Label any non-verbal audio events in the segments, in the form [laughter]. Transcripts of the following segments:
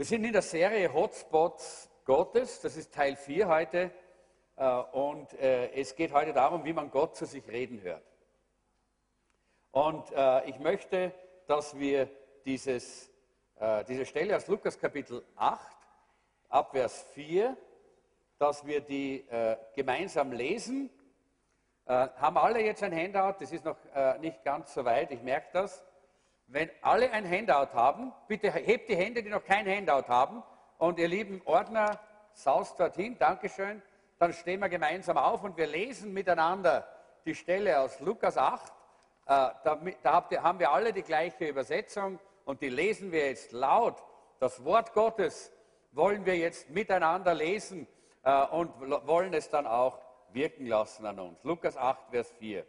Wir sind in der Serie Hotspots Gottes. Das ist Teil 4 heute. Äh, und äh, es geht heute darum, wie man Gott zu sich reden hört. Und äh, ich möchte, dass wir dieses, diese Stelle aus Lukas Kapitel 8, Abvers 4, dass wir die gemeinsam lesen. Haben alle jetzt ein Handout? Das ist noch nicht ganz so weit, ich merke das. Wenn alle ein Handout haben, bitte hebt die Hände, die noch kein Handout haben. Und ihr lieben Ordner, saust dorthin, Dankeschön. Dann stehen wir gemeinsam auf und wir lesen miteinander die Stelle aus Lukas 8. Äh, da, haben wir alle die gleiche Übersetzung und die lesen wir jetzt laut. Das Wort Gottes wollen wir jetzt miteinander lesen äh, und wollen es dann auch wirken lassen an uns. Lukas 8, Vers 4.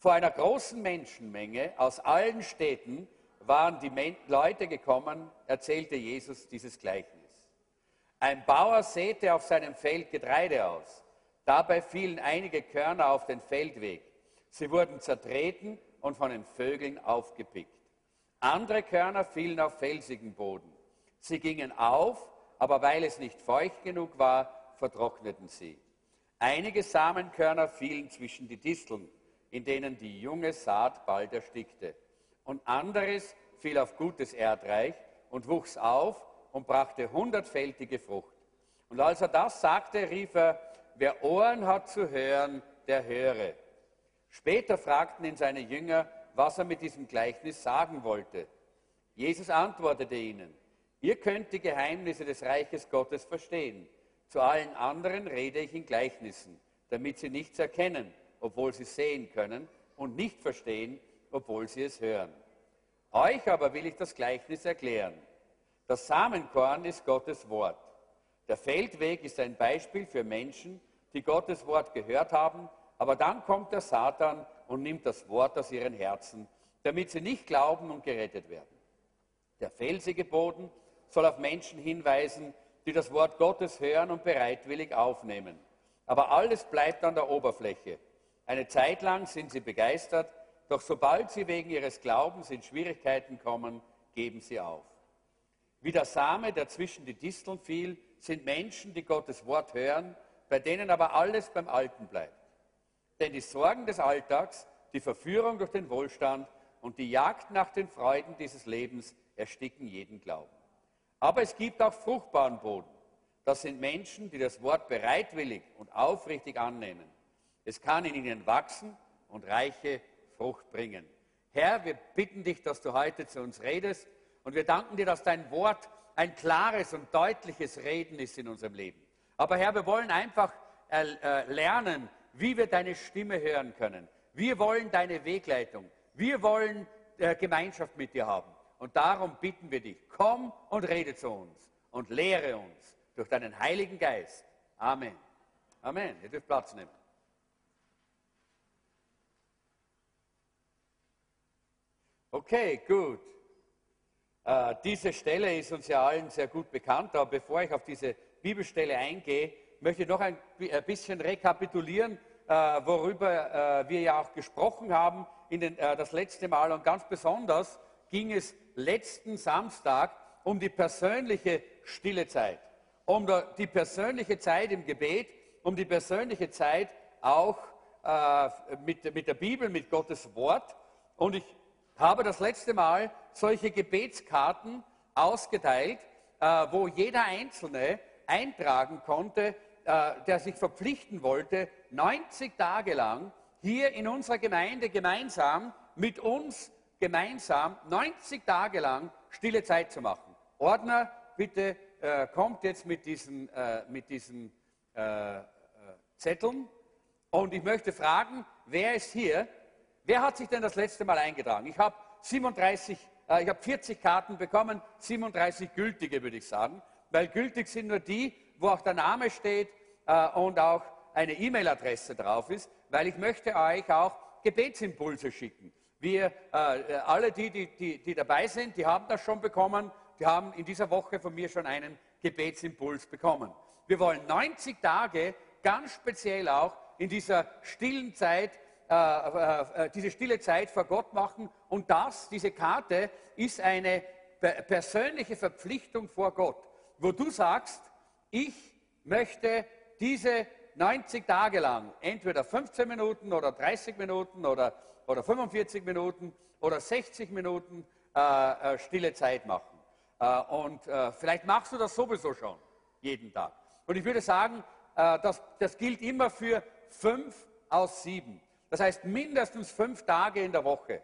Vor einer großen Menschenmenge aus allen Städten waren die Leute gekommen, erzählte Jesus dieses Gleichnis. Ein Bauer säte auf seinem Feld Getreide aus. Dabei fielen einige Körner auf den Feldweg. Sie wurden zertreten und von den Vögeln aufgepickt. Andere Körner fielen auf felsigen Boden. Sie gingen auf, aber weil es nicht feucht genug war, vertrockneten sie. Einige Samenkörner fielen zwischen die Disteln in denen die junge Saat bald erstickte. Und anderes fiel auf gutes Erdreich und wuchs auf und brachte hundertfältige Frucht. Und als er das sagte, rief er, wer Ohren hat zu hören, der höre. Später fragten ihn seine Jünger, was er mit diesem Gleichnis sagen wollte. Jesus antwortete ihnen, ihr könnt die Geheimnisse des Reiches Gottes verstehen. Zu allen anderen rede ich in Gleichnissen, damit sie nichts erkennen obwohl sie sehen können, und nicht verstehen, obwohl sie es hören. Euch aber will ich das Gleichnis erklären. Das Samenkorn ist Gottes Wort. Der Feldweg ist ein Beispiel für Menschen, die Gottes Wort gehört haben, aber dann kommt der Satan und nimmt das Wort aus ihren Herzen, damit sie nicht glauben und gerettet werden. Der felsige Boden soll auf Menschen hinweisen, die das Wort Gottes hören und bereitwillig aufnehmen. Aber alles bleibt an der Oberfläche. Eine Zeit lang sind sie begeistert, doch sobald sie wegen ihres Glaubens in Schwierigkeiten kommen, geben sie auf. Wie der Same, der zwischen die Disteln fiel, sind Menschen, die Gottes Wort hören, bei denen aber alles beim Alten bleibt. Denn die Sorgen des Alltags, die Verführung durch den Wohlstand und die Jagd nach den Freuden dieses Lebens ersticken jeden Glauben. Aber es gibt auch fruchtbaren Boden. Das sind Menschen, die das Wort bereitwillig und aufrichtig annehmen. Es kann in ihnen wachsen und reiche Frucht bringen. Herr, wir bitten dich, dass du heute zu uns redest und wir danken dir, dass dein Wort ein klares und deutliches Reden ist in unserem Leben. Aber Herr, wir wollen einfach äh, äh, lernen, wie wir deine Stimme hören können. Wir wollen deine Wegleitung. Wir wollen äh, Gemeinschaft mit dir haben. Und darum bitten wir dich, komm und rede zu uns und lehre uns durch deinen Heiligen Geist. Amen. Amen. Ihr dürft Platz nehmen. Okay, gut. Äh, diese Stelle ist uns ja allen sehr gut bekannt, aber bevor ich auf diese Bibelstelle eingehe, möchte ich noch ein bisschen rekapitulieren, äh, worüber äh, wir ja auch gesprochen haben den, äh, das letzte Mal. Und ganz besonders ging es letzten Samstag um die persönliche stille Zeit, um die persönliche Zeit im Gebet, um die persönliche Zeit auch äh, mit, mit der Bibel, mit Gottes Wort. Und ich habe das letzte Mal solche Gebetskarten ausgeteilt, äh, wo jeder Einzelne eintragen konnte, äh, der sich verpflichten wollte, 90 Tage lang hier in unserer Gemeinde gemeinsam mit uns gemeinsam 90 Tage lang stille Zeit zu machen. Ordner, bitte äh, kommt jetzt mit diesen, mit diesen Zetteln. Und ich möchte fragen, wer ist hier, Wer hat sich denn das letzte Mal eingetragen? Ich habe 37, äh, ich habe 40 Karten bekommen, 37 gültige, würde ich sagen, weil gültig sind nur die, wo auch der Name steht äh, und auch eine E-Mail-Adresse drauf ist, weil ich möchte euch auch Gebetsimpulse schicken. Wir, äh, alle die, die, die, die dabei sind, die haben das schon bekommen, die haben in dieser Woche von mir schon einen Gebetsimpuls bekommen. Wir wollen 90 Tage ganz speziell auch in dieser stillen Zeit äh, äh, äh, diese stille Zeit vor Gott machen. Und das, diese Karte, ist eine persönliche Verpflichtung vor Gott, wo du sagst, ich möchte diese 90 Tage lang entweder 15 Minuten oder 30 Minuten oder, oder 45 Minuten oder 60 Minuten äh, stille Zeit machen. Äh, und äh, vielleicht machst du das sowieso schon jeden Tag. Und ich würde sagen, das, das gilt immer für fünf aus sieben. Das heißt, mindestens fünf Tage in der Woche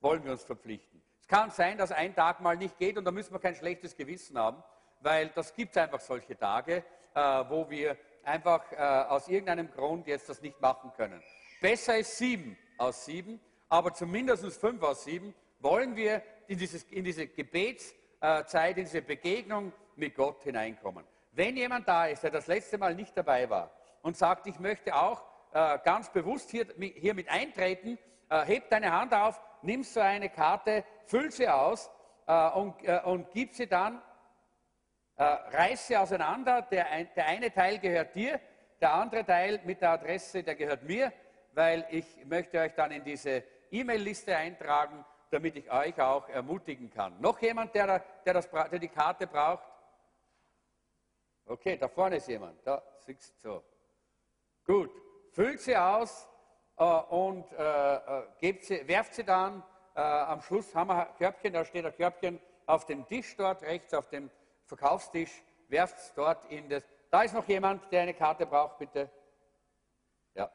wollen wir uns verpflichten. Es kann sein, dass ein Tag mal nicht geht und da müssen wir kein schlechtes Gewissen haben, weil das gibt einfach solche Tage, äh, wo wir einfach äh, aus irgendeinem Grund jetzt das nicht machen können. Besser ist sieben aus sieben, aber zumindest fünf aus sieben wollen wir in, dieses, in diese Gebetszeit, in diese Begegnung mit Gott hineinkommen. Wenn jemand da ist, der das letzte Mal nicht dabei war und sagt, ich möchte auch äh, ganz bewusst hier, hier mit eintreten, äh, heb deine Hand auf, nimm so eine Karte, füll sie aus äh, und, äh, und gib sie dann äh, reiß sie auseinander. Der, ein, der eine Teil gehört dir, der andere Teil mit der Adresse, der gehört mir, weil ich möchte euch dann in diese E-Mail-Liste eintragen, damit ich euch auch ermutigen kann. Noch jemand, der, der, das, der die Karte braucht? Okay, da vorne ist jemand. Da siehst so. Gut, füllt sie aus äh, und äh, äh sie, werft sie dann. Äh, am Schluss haben wir Körbchen, da steht ein Körbchen auf dem Tisch dort, rechts auf dem Verkaufstisch, werft es dort in das. Da ist noch jemand, der eine Karte braucht, bitte. Ja.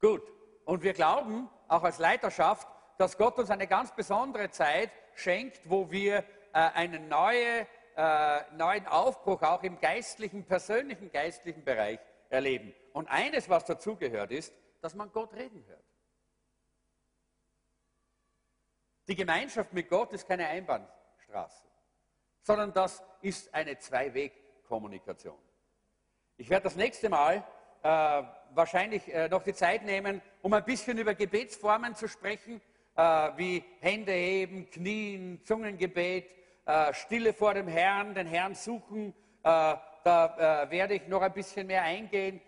Gut. Und wir glauben, auch als Leiterschaft, dass Gott uns eine ganz besondere Zeit schenkt, wo wir äh, einen neue, äh, neuen Aufbruch auch im geistlichen, persönlichen geistlichen Bereich erleben. Und eines, was dazugehört, ist, dass man Gott reden hört. Die Gemeinschaft mit Gott ist keine Einbahnstraße sondern das ist eine Zwei-Weg-Kommunikation. Ich werde das nächste Mal äh, wahrscheinlich äh, noch die Zeit nehmen, um ein bisschen über Gebetsformen zu sprechen, äh, wie Hände heben, Knien, Zungengebet, äh, Stille vor dem Herrn, den Herrn suchen. Äh, da äh, werde ich noch ein bisschen mehr eingehen.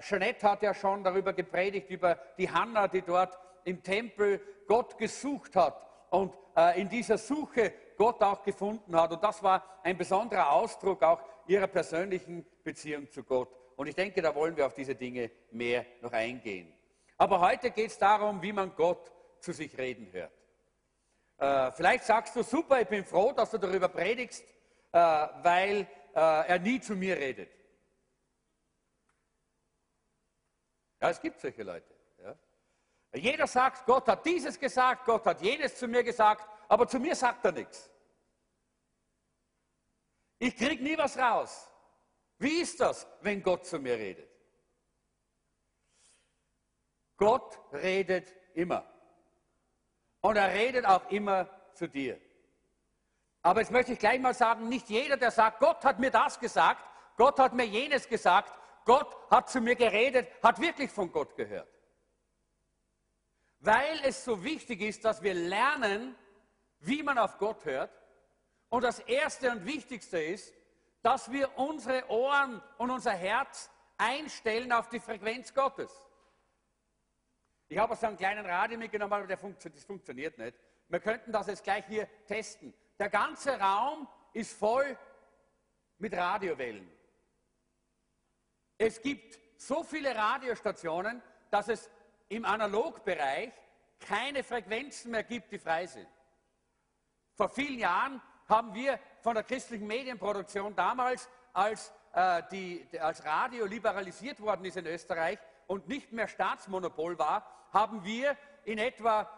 Jeanette hat ja schon darüber gepredigt, über die Hanna, die dort im Tempel Gott gesucht hat und in dieser Suche Gott auch gefunden hat. Und das war ein besonderer Ausdruck auch ihrer persönlichen Beziehung zu Gott. Und ich denke, da wollen wir auf diese Dinge mehr noch eingehen. Aber heute geht es darum, wie man Gott zu sich reden hört. Äh, vielleicht sagst du, super, ich bin froh, dass du darüber predigst, äh, weil äh, er nie zu mir redet. Ja, es gibt solche Leute. Ja. Jeder sagt, Gott hat dieses gesagt, Gott hat jenes zu mir gesagt, aber zu mir sagt er nichts. Ich kriege nie was raus. Wie ist das, wenn Gott zu mir redet? Gott redet immer. Und er redet auch immer zu dir. Aber jetzt möchte ich gleich mal sagen, nicht jeder, der sagt, Gott hat mir das gesagt, Gott hat mir jenes gesagt, Gott hat zu mir geredet, hat wirklich von Gott gehört. Weil es so wichtig ist, dass wir lernen, wie man auf Gott hört und das Erste und Wichtigste ist, dass wir unsere Ohren und unser Herz einstellen auf die Frequenz Gottes. Ich habe so einen kleinen Radio mitgenommen, aber funktio das funktioniert nicht. Wir könnten das jetzt gleich hier testen. Der ganze Raum ist voll mit Radiowellen. Es gibt so viele Radiostationen, dass es im Analogbereich keine Frequenzen mehr gibt, die frei sind. Vor vielen Jahren haben wir von der christlichen Medienproduktion damals, als, äh, die, als Radio liberalisiert worden ist in Österreich und nicht mehr Staatsmonopol war, haben wir in etwa,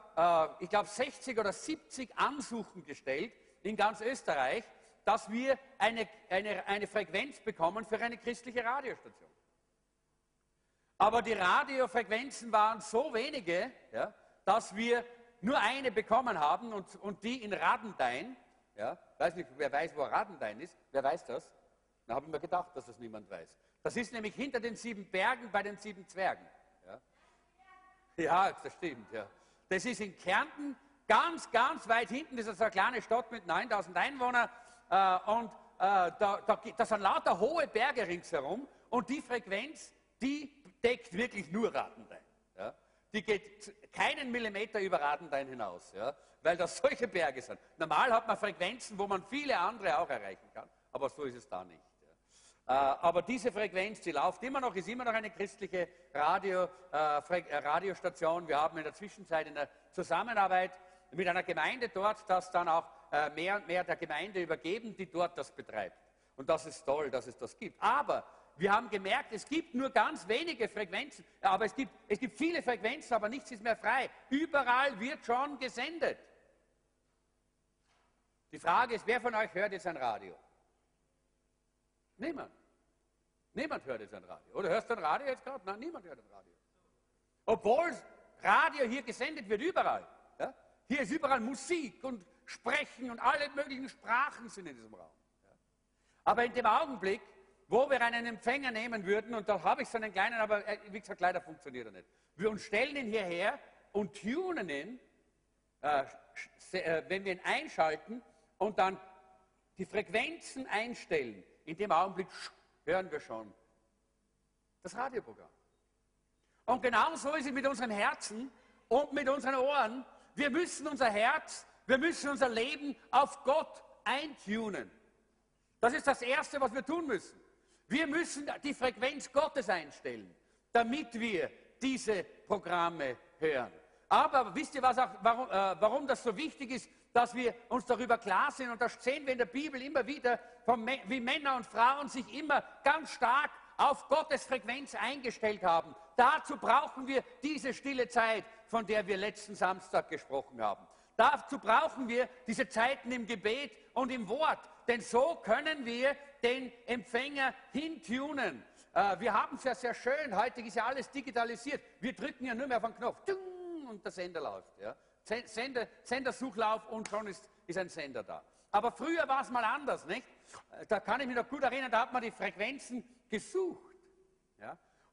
äh, ich glaube, 60 oder 70 Ansuchen gestellt in ganz Österreich, dass wir eine, eine, eine Frequenz bekommen für eine christliche Radiostation. Aber die Radiofrequenzen waren so wenige, ja, dass wir nur eine bekommen haben und, und die in Radendein. Ja, weiß nicht, wer weiß, wo Radendein ist. Wer weiß das? Da habe ich mir gedacht, dass das niemand weiß. Das ist nämlich hinter den sieben Bergen bei den sieben Zwergen. Ja, ja das stimmt. Ja. Das ist in Kärnten, ganz, ganz weit hinten. Das ist eine kleine Stadt mit 9000 Einwohnern. Äh, und äh, da, da, da sind lauter hohe Berge ringsherum. Und die Frequenz, die deckt wirklich nur Radendein. Ja. Die geht keinen Millimeter über Radendein hinaus. Ja. weil das [laughs] solche Berge sind. Normal hat man Frequenzen, wo man viele andere auch erreichen kann, aber so ist es da nicht. Äh, aber diese Frequenz, die läuft immer noch, ist immer noch eine christliche Radio, äh, äh, Radiostation. Wir haben in der Zwischenzeit in der Zusammenarbeit mit einer Gemeinde dort das dann auch äh, mehr und mehr der Gemeinde übergeben, die dort das betreibt. Und das ist toll, dass es das gibt. Aber wir haben gemerkt, es gibt nur ganz wenige Frequenzen, aber es gibt, es gibt viele Frequenzen, aber nichts ist mehr frei. Überall wird schon gesendet. Die Frage ist, wer von euch hört jetzt ein Radio? Niemand. Niemand hört jetzt ein Radio. Oder hörst du ein Radio jetzt gerade? Nein, niemand hört ein Radio. Obwohl Radio hier gesendet wird, überall. Hier ist überall Musik und Sprechen und alle möglichen Sprachen sind in diesem Raum. Aber in dem Augenblick, wo wir einen Empfänger nehmen würden, und da habe ich so einen kleinen, aber äh, wie gesagt, leider funktioniert er nicht. Wir uns stellen ihn hierher und tunen ihn, äh, äh, wenn wir ihn einschalten und dann die Frequenzen einstellen. In dem Augenblick hören wir schon das Radioprogramm. Und genauso ist es mit unserem Herzen und mit unseren Ohren. Wir müssen unser Herz, wir müssen unser Leben auf Gott eintunen. Das ist das Erste, was wir tun müssen. Wir müssen die Frequenz Gottes einstellen, damit wir diese Programme hören. Aber wisst ihr, was auch, warum, äh, warum das so wichtig ist, dass wir uns darüber klar sind? Und das sehen wir in der Bibel immer wieder, wie Männer und Frauen sich immer ganz stark auf Gottes Frequenz eingestellt haben. Dazu brauchen wir diese stille Zeit, von der wir letzten Samstag gesprochen haben. Dazu brauchen wir diese Zeiten im Gebet und im Wort, denn so können wir den Empfänger hintunen. Äh, wir haben es ja sehr schön, heute ist ja alles digitalisiert. Wir drücken ja nur mehr auf den Knopf und der Sender läuft. Sender, Sendersuchlauf und schon ist, ist ein Sender da. Aber früher war es mal anders, nicht? Da kann ich mich noch gut erinnern, da hat man die Frequenzen gesucht.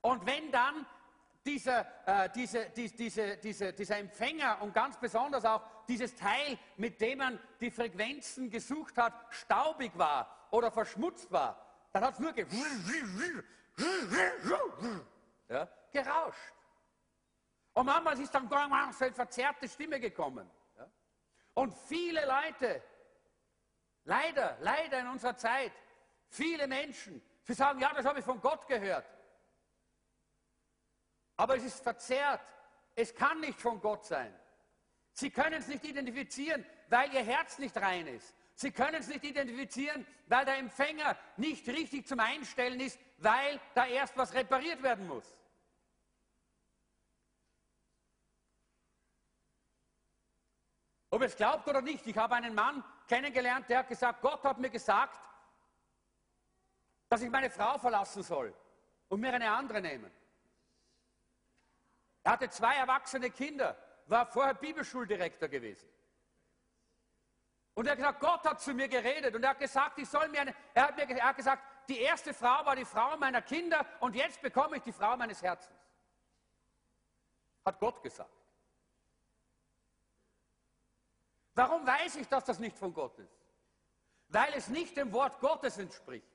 Und wenn dann dieser, äh, diese, die, diese, diese, dieser Empfänger und ganz besonders auch dieses Teil, mit dem man die Frequenzen gesucht hat, staubig war oder verschmutzt war, dann hat es nur ge ja, gerauscht. Und manchmal ist dann so eine verzerrte Stimme gekommen. Ja? Und viele Leute, leider, leider in unserer Zeit, viele Menschen, sie sagen, ja, das habe ich von Gott gehört. Aber es ist verzerrt. Es kann nicht von Gott sein. Sie können es nicht identifizieren, weil ihr Herz nicht rein ist. Sie können es nicht identifizieren, weil der Empfänger nicht richtig zum Einstellen ist, weil da erst was repariert werden muss. Ob es glaubt oder nicht, ich habe einen Mann kennengelernt, der hat gesagt, Gott hat mir gesagt, dass ich meine Frau verlassen soll und mir eine andere nehmen. Er hatte zwei erwachsene Kinder, war vorher Bibelschuldirektor gewesen. Und er hat gesagt, Gott hat zu mir geredet und er hat gesagt, ich soll mir eine, er hat mir er hat gesagt, die erste Frau war die Frau meiner Kinder und jetzt bekomme ich die Frau meines Herzens. Hat Gott gesagt. Warum weiß ich, dass das nicht von Gott ist? Weil es nicht dem Wort Gottes entspricht.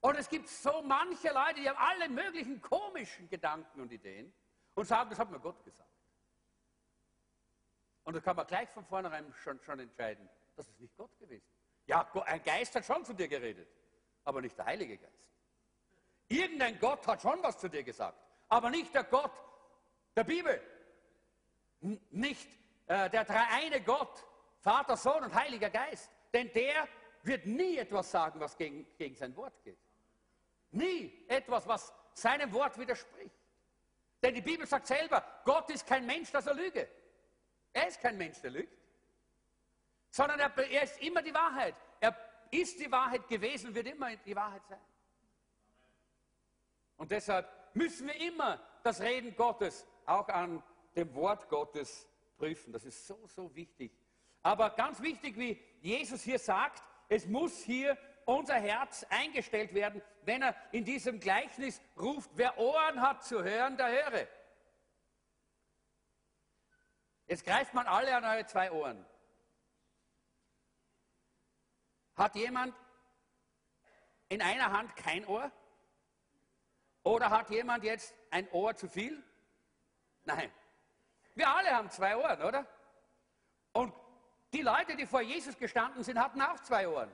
Und es gibt so manche Leute, die haben alle möglichen komischen Gedanken und Ideen und sagen, das hat mir Gott gesagt. Und da kann man gleich von vornherein schon, schon entscheiden, das ist nicht Gott gewesen. Ja, ein Geist hat schon zu dir geredet, aber nicht der Heilige Geist. Irgendein Gott hat schon was zu dir gesagt, aber nicht der Gott der Bibel. Nicht äh, der dreieine Gott, Vater, Sohn und Heiliger Geist. Denn der wird nie etwas sagen, was gegen, gegen sein Wort geht. Nie etwas, was seinem Wort widerspricht. Denn die Bibel sagt selber, Gott ist kein Mensch, dass er lüge. Er ist kein Mensch, der lügt. Sondern er, er ist immer die Wahrheit. Er ist die Wahrheit gewesen wird immer die Wahrheit sein. Und deshalb müssen wir immer das Reden Gottes auch an dem Wort Gottes prüfen. Das ist so, so wichtig. Aber ganz wichtig, wie Jesus hier sagt, es muss hier unser Herz eingestellt werden, wenn er in diesem Gleichnis ruft, wer Ohren hat zu hören, der höre. Jetzt greift man alle an eure zwei Ohren. Hat jemand in einer Hand kein Ohr? Oder hat jemand jetzt ein Ohr zu viel? Nein. Wir alle haben zwei Ohren, oder? Und Die Leute, die vor Jesus gestanden sind, hatten auch zwei Ohren.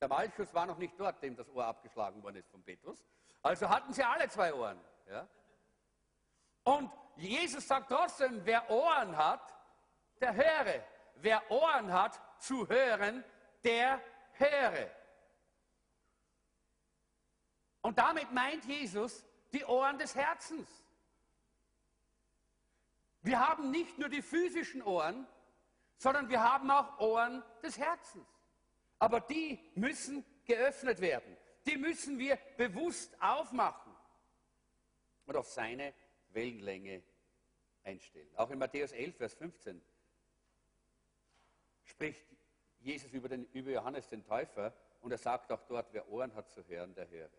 Der Malchus war noch nicht dort, dem das Ohr abgeschlagen worden ist von Petrus. Also hatten sie alle zwei Ohren. Ja? Und Jesus sagt trotzdem, wer Ohren hat, der höre. Wer Ohren hat zu hören, der höre. Und damit meint Jesus die Ohren des Herzens. Wir haben nicht nur die physischen Ohren, sondern wir haben auch Ohren des Herzens. Aber die müssen geöffnet werden. Die müssen wir bewusst aufmachen und auf seine Wellenlänge einstellen. Auch in Matthäus 11, Vers 15 spricht Jesus über, den, über Johannes den Täufer und er sagt auch dort, wer Ohren hat zu hören, der höre.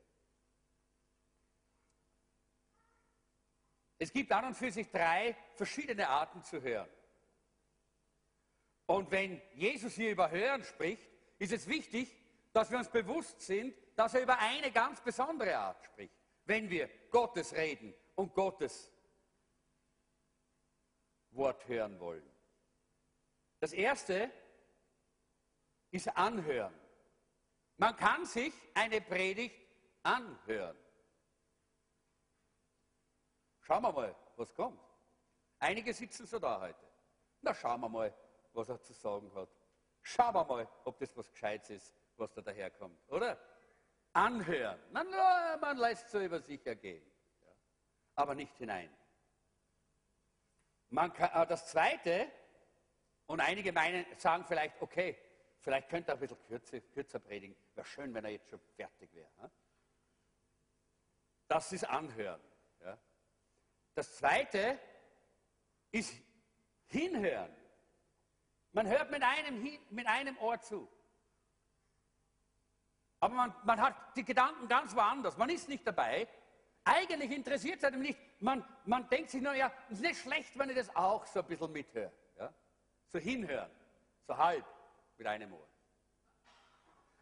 Es gibt an und für sich drei verschiedene Arten zu hören. Und wenn Jesus hier über Hören spricht, ist es wichtig, dass wir uns bewusst sind, dass er über eine ganz besondere Art spricht, wenn wir Gottes reden und Gottes Wort hören wollen. Das erste ist Anhören. Man kann sich eine Predigt anhören. Schauen wir mal, was kommt. Einige sitzen so da heute. Na, schauen wir mal, was er zu sagen hat. Schauen wir mal, ob das was Gescheites ist, was da daherkommt, oder? Anhören. Man, man lässt so über sich ergehen, ja. aber nicht hinein. Kann, äh, das Zweite, und einige meinen, sagen vielleicht, okay, vielleicht könnte er ein bisschen kürzer, kürzer predigen. Wäre schön, wenn er jetzt schon fertig wäre. Das ist Anhören. Das Zweite ist hinhören. Man hört mit einem, mit einem Ohr zu. Aber man, man hat die Gedanken ganz woanders. Man ist nicht dabei. Eigentlich interessiert es einem nicht. Man, man denkt sich nur, ja, es ist nicht schlecht, wenn ich das auch so ein bisschen mithöre. Ja? So hinhören. So halb mit einem Ohr.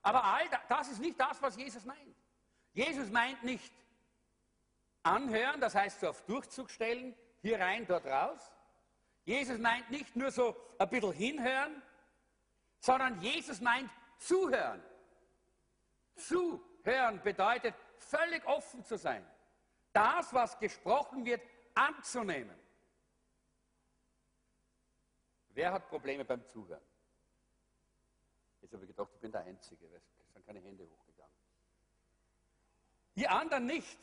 Aber all das ist nicht das, was Jesus meint. Jesus meint nicht, Anhören, das heißt so auf Durchzug stellen, hier rein, dort raus. Jesus meint nicht nur so ein bisschen hinhören, sondern Jesus meint zuhören. Zuhören bedeutet völlig offen zu sein. Das, was gesprochen wird, anzunehmen. Wer hat Probleme beim Zuhören? Jetzt habe ich gedacht, ich bin der Einzige, es sind keine Hände hochgegangen. Ihr anderen nicht.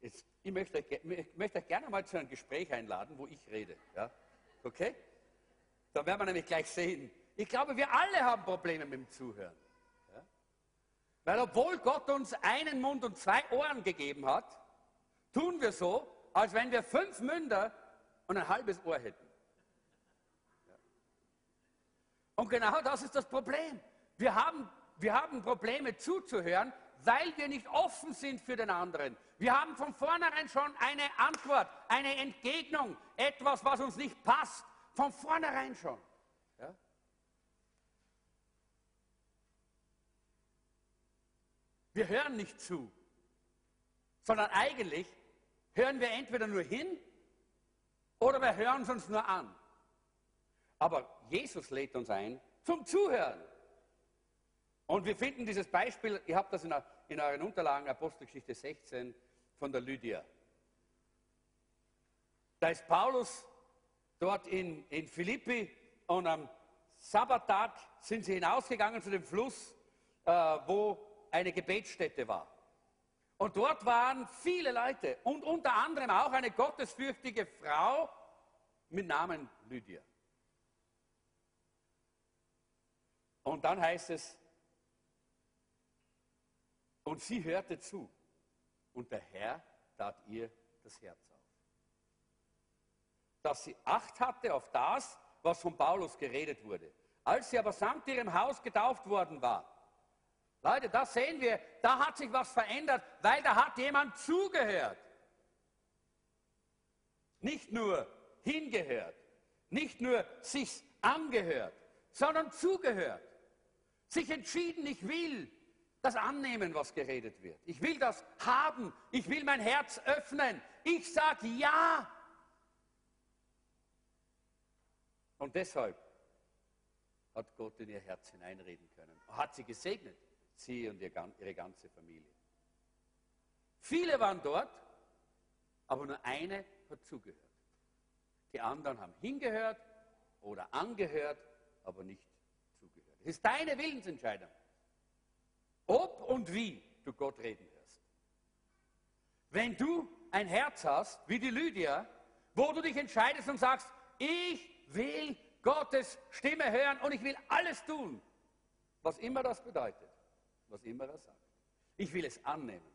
Jetzt, ich, möchte euch, ich möchte euch gerne mal zu einem Gespräch einladen, wo ich rede. Ja? Okay? Da werden wir nämlich gleich sehen. Ich glaube, wir alle haben Probleme mit dem Zuhören. Ja? Weil obwohl Gott uns einen Mund und zwei Ohren gegeben hat, tun wir so, als wenn wir fünf Münder und ein halbes Ohr hätten. Ja? Und genau das ist das Problem. Wir haben, wir haben Probleme zuzuhören, weil wir nicht offen sind für den anderen. Wir haben von vornherein schon eine Antwort, eine Entgegnung, etwas, was uns nicht passt. Von vornherein schon. Ja? Wir hören nicht zu, sondern eigentlich hören wir entweder nur hin oder wir hören es uns nur an. Aber Jesus lädt uns ein zum Zuhören. Und wir finden dieses Beispiel, ihr habt das in, in euren Unterlagen, Apostelgeschichte 16 von der Lydia. Da ist Paulus dort in, in Philippi und am Sabbattag sind sie hinausgegangen zu dem Fluss, äh, wo eine Gebetsstätte war. Und dort waren viele Leute und unter anderem auch eine gottesfürchtige Frau mit Namen Lydia. Und dann heißt es, und sie hörte zu. Und der Herr tat ihr das Herz auf. Dass sie Acht hatte auf das, was von Paulus geredet wurde. Als sie aber samt ihrem Haus getauft worden war, Leute, da sehen wir, da hat sich was verändert, weil da hat jemand zugehört. Nicht nur hingehört, nicht nur sich angehört, sondern zugehört. Sich entschieden, ich will, das annehmen, was geredet wird. Ich will das haben. Ich will mein Herz öffnen. Ich sage ja. Und deshalb hat Gott in ihr Herz hineinreden können. Hat sie gesegnet, sie und ihre ganze Familie. Viele waren dort, aber nur eine hat zugehört. Die anderen haben hingehört oder angehört, aber nicht zugehört. Es ist deine Willensentscheidung, ob und wie du Gott reden wirst. Wenn du ein Herz hast, wie die Lydia, wo du dich entscheidest und sagst, ich will Gottes Stimme hören und ich will alles tun, was immer das bedeutet, was immer er sagt. Ich will es annehmen.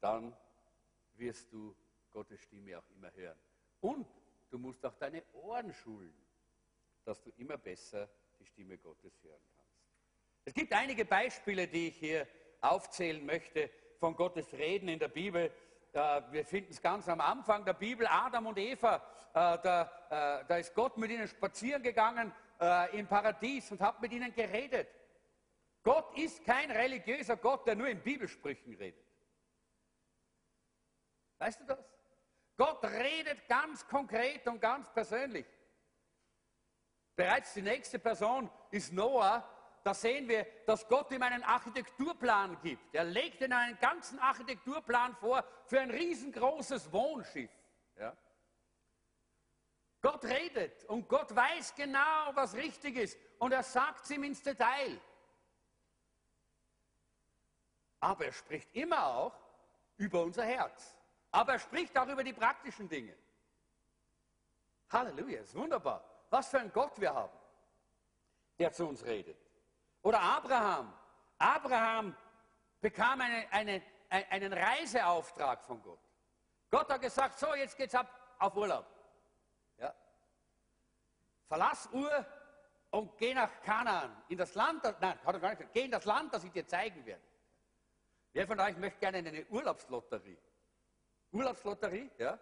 Dann wirst du Gottes Stimme auch immer hören. Und du musst auch deine Ohren schulen, dass du immer besser die Stimme Gottes hören. Es gibt einige Beispiele, die ich hier aufzählen möchte von Gottes Reden in der Bibel. Äh, wir finden es ganz am Anfang der Bibel, Adam und Eva, äh, da, äh, da ist Gott mit ihnen spazieren gegangen im Paradies und hat mit ihnen geredet. Gott ist kein religiöser Gott, der nur in Bibelsprüchen redet. Weißt du das? Gott redet ganz konkret und ganz persönlich. Bereits die nächste Person ist Noah, da sehen wir, dass Gott ihm einen Architekturplan gibt. Er legt ihm einen ganzen Architekturplan vor für ein riesengroßes Wohnschiff. Ja? Gott redet und Gott weiß genau, was richtig ist und er sagt es ihm ins Detail. Aber er spricht immer auch über unser Herz. Aber er spricht auch über die praktischen Dinge. Halleluja, ist wunderbar. Was für ein Gott wir haben, der zu uns redet. Oder Abraham. Abraham bekam eine, eine, einen Reiseauftrag von Gott. Gott hat gesagt, so, jetzt geht's ab auf Urlaub. Ja. Verlass Ur und geh nach Kanaan, in das Land, nein, hat er gar nicht gesagt, geh in das Land, das ich dir zeigen werde. Wer von euch möchte gerne eine Urlaubslotterie? Urlaubslotterie, ja?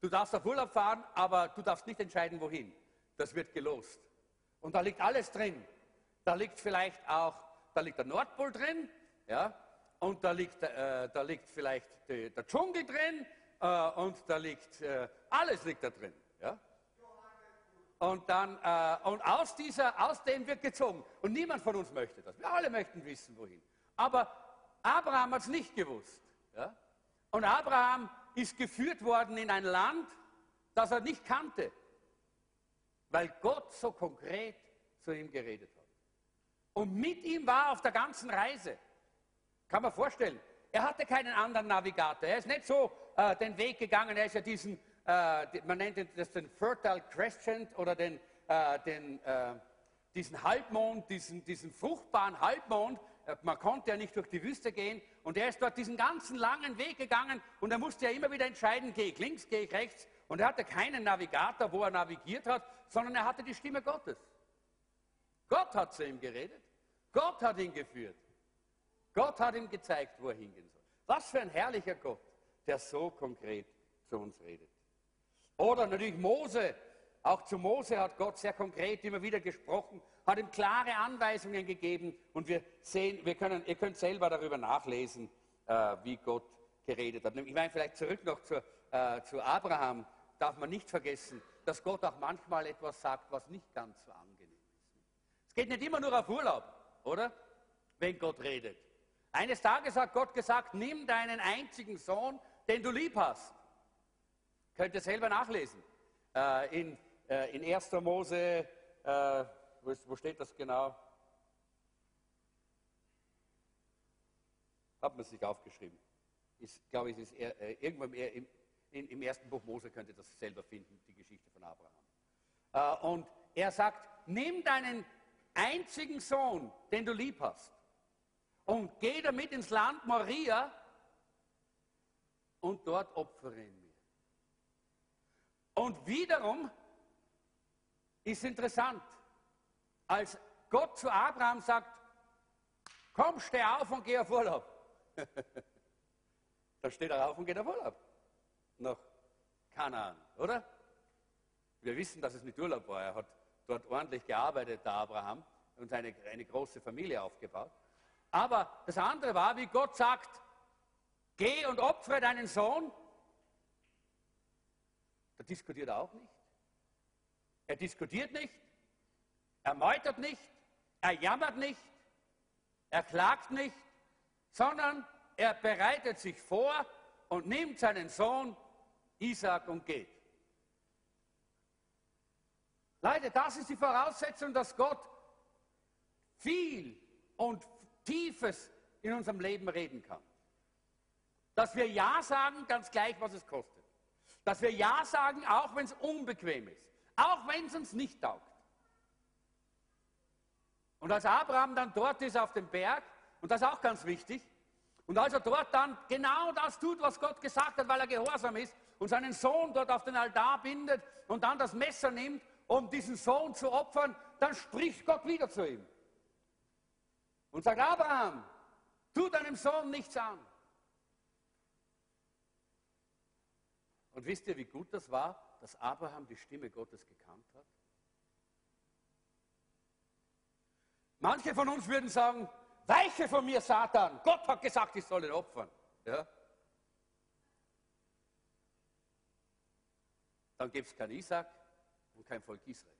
Du darfst auf Urlaub fahren, aber du darfst nicht entscheiden, wohin. Das wird gelost. Und da liegt alles drin. Da liegt vielleicht auch, da liegt der Nordpol drin, ja, und da liegt, äh, da liegt vielleicht die, der Dschungel drin äh, und da liegt, äh, alles liegt da drin, ja. Und dann, äh, und aus dieser, aus dem wird gezogen. Und niemand von uns möchte das. Wir alle möchten wissen, wohin. Aber Abraham hat es nicht gewusst, ja. Und Abraham ist geführt worden in ein Land, das er nicht kannte, weil Gott so konkret zu ihm geredet hat. Und mit ihm war auf der ganzen Reise. Kann man vorstellen. Er hatte keinen anderen Navigator. Er ist nicht so äh, den Weg gegangen. Er ist ja diesen, äh, man nennt das den Fertile Crescent oder den, äh, den, äh, diesen Halbmond, diesen, diesen fruchtbaren Halbmond. Äh, man konnte ja nicht durch die Wüste gehen. Und er ist dort diesen ganzen langen Weg gegangen und er musste ja immer wieder entscheiden, gehe ich links, gehe ich rechts. Und er hatte keinen Navigator, wo er navigiert hat, sondern er hatte die Stimme Gottes. Gott hat zu ihm geredet. Gott hat ihn geführt. Gott hat ihm gezeigt, wo er hingehen soll. Was für ein herrlicher Gott, der so konkret zu uns redet. Oder natürlich Mose. Auch zu Mose hat Gott sehr konkret immer wieder gesprochen, hat ihm klare Anweisungen gegeben und wir sehen, wir können, ihr könnt selber darüber nachlesen, äh, wie Gott geredet hat. Ich meine, vielleicht zurück noch zu, äh, zu Abraham, darf man nicht vergessen, dass Gott auch manchmal etwas sagt, was nicht ganz so angenehm ist. Es geht nicht immer nur auf Urlaub oder? Wenn Gott redet. Eines Tages hat Gott gesagt, nimm deinen einzigen Sohn, den du lieb hast. Könnt ihr selber nachlesen. Äh, in, äh, in 1. Mose, äh, wo, ist, wo, steht das genau? Hat man sich aufgeschrieben. Ich glaube ich, ist eher, äh, irgendwann im, in, im ersten Buch Mose könnt ihr das selber finden, die Geschichte von Abraham. Äh, und er sagt, nimm deinen einzigen Sohn, den du lieb hast, und geh damit ins Land Moria und dort opfere ihn mir. Und wiederum ist interessant, als Gott zu Abraham sagt, komm, steh auf und geh auf Urlaub. [laughs] da steht er auf und geht auf Urlaub. Nach Kanaan, oder? Wir wissen, dass es nicht Urlaub war. Er hat dort ordentlich gearbeitet, der Abraham, und eine, eine große Familie aufgebaut. Aber das andere war, wie Gott sagt, geh und opfere deinen Sohn. Da diskutiert er auch nicht. Er diskutiert nicht, er meutert nicht, er jammert nicht, er klagt nicht, sondern er bereitet sich vor und nimmt seinen Sohn Isaac und geht. Leute, das ist die Voraussetzung, dass Gott viel und Tiefes in unserem Leben reden kann. Dass wir Ja sagen, ganz gleich, was es kostet. Dass wir Ja sagen, auch wenn es unbequem ist. Auch wenn es uns nicht taugt. Und als Abraham dann dort ist auf dem Berg, und das ist auch ganz wichtig, und als er dort dann genau das tut, was Gott gesagt hat, weil er gehorsam ist, und seinen Sohn dort auf den Altar bindet und dann das Messer nimmt, um diesen Sohn zu opfern, dann spricht Gott wieder zu ihm. Und sagt, Abraham, tu deinem Sohn nichts an. Und wisst ihr, wie gut das war, dass Abraham die Stimme Gottes gekannt hat? Manche von uns würden sagen, weiche von mir, Satan. Gott hat gesagt, ich soll ihn opfern. Ja? Dann gibt es kein Isaac und kein Volk Israel.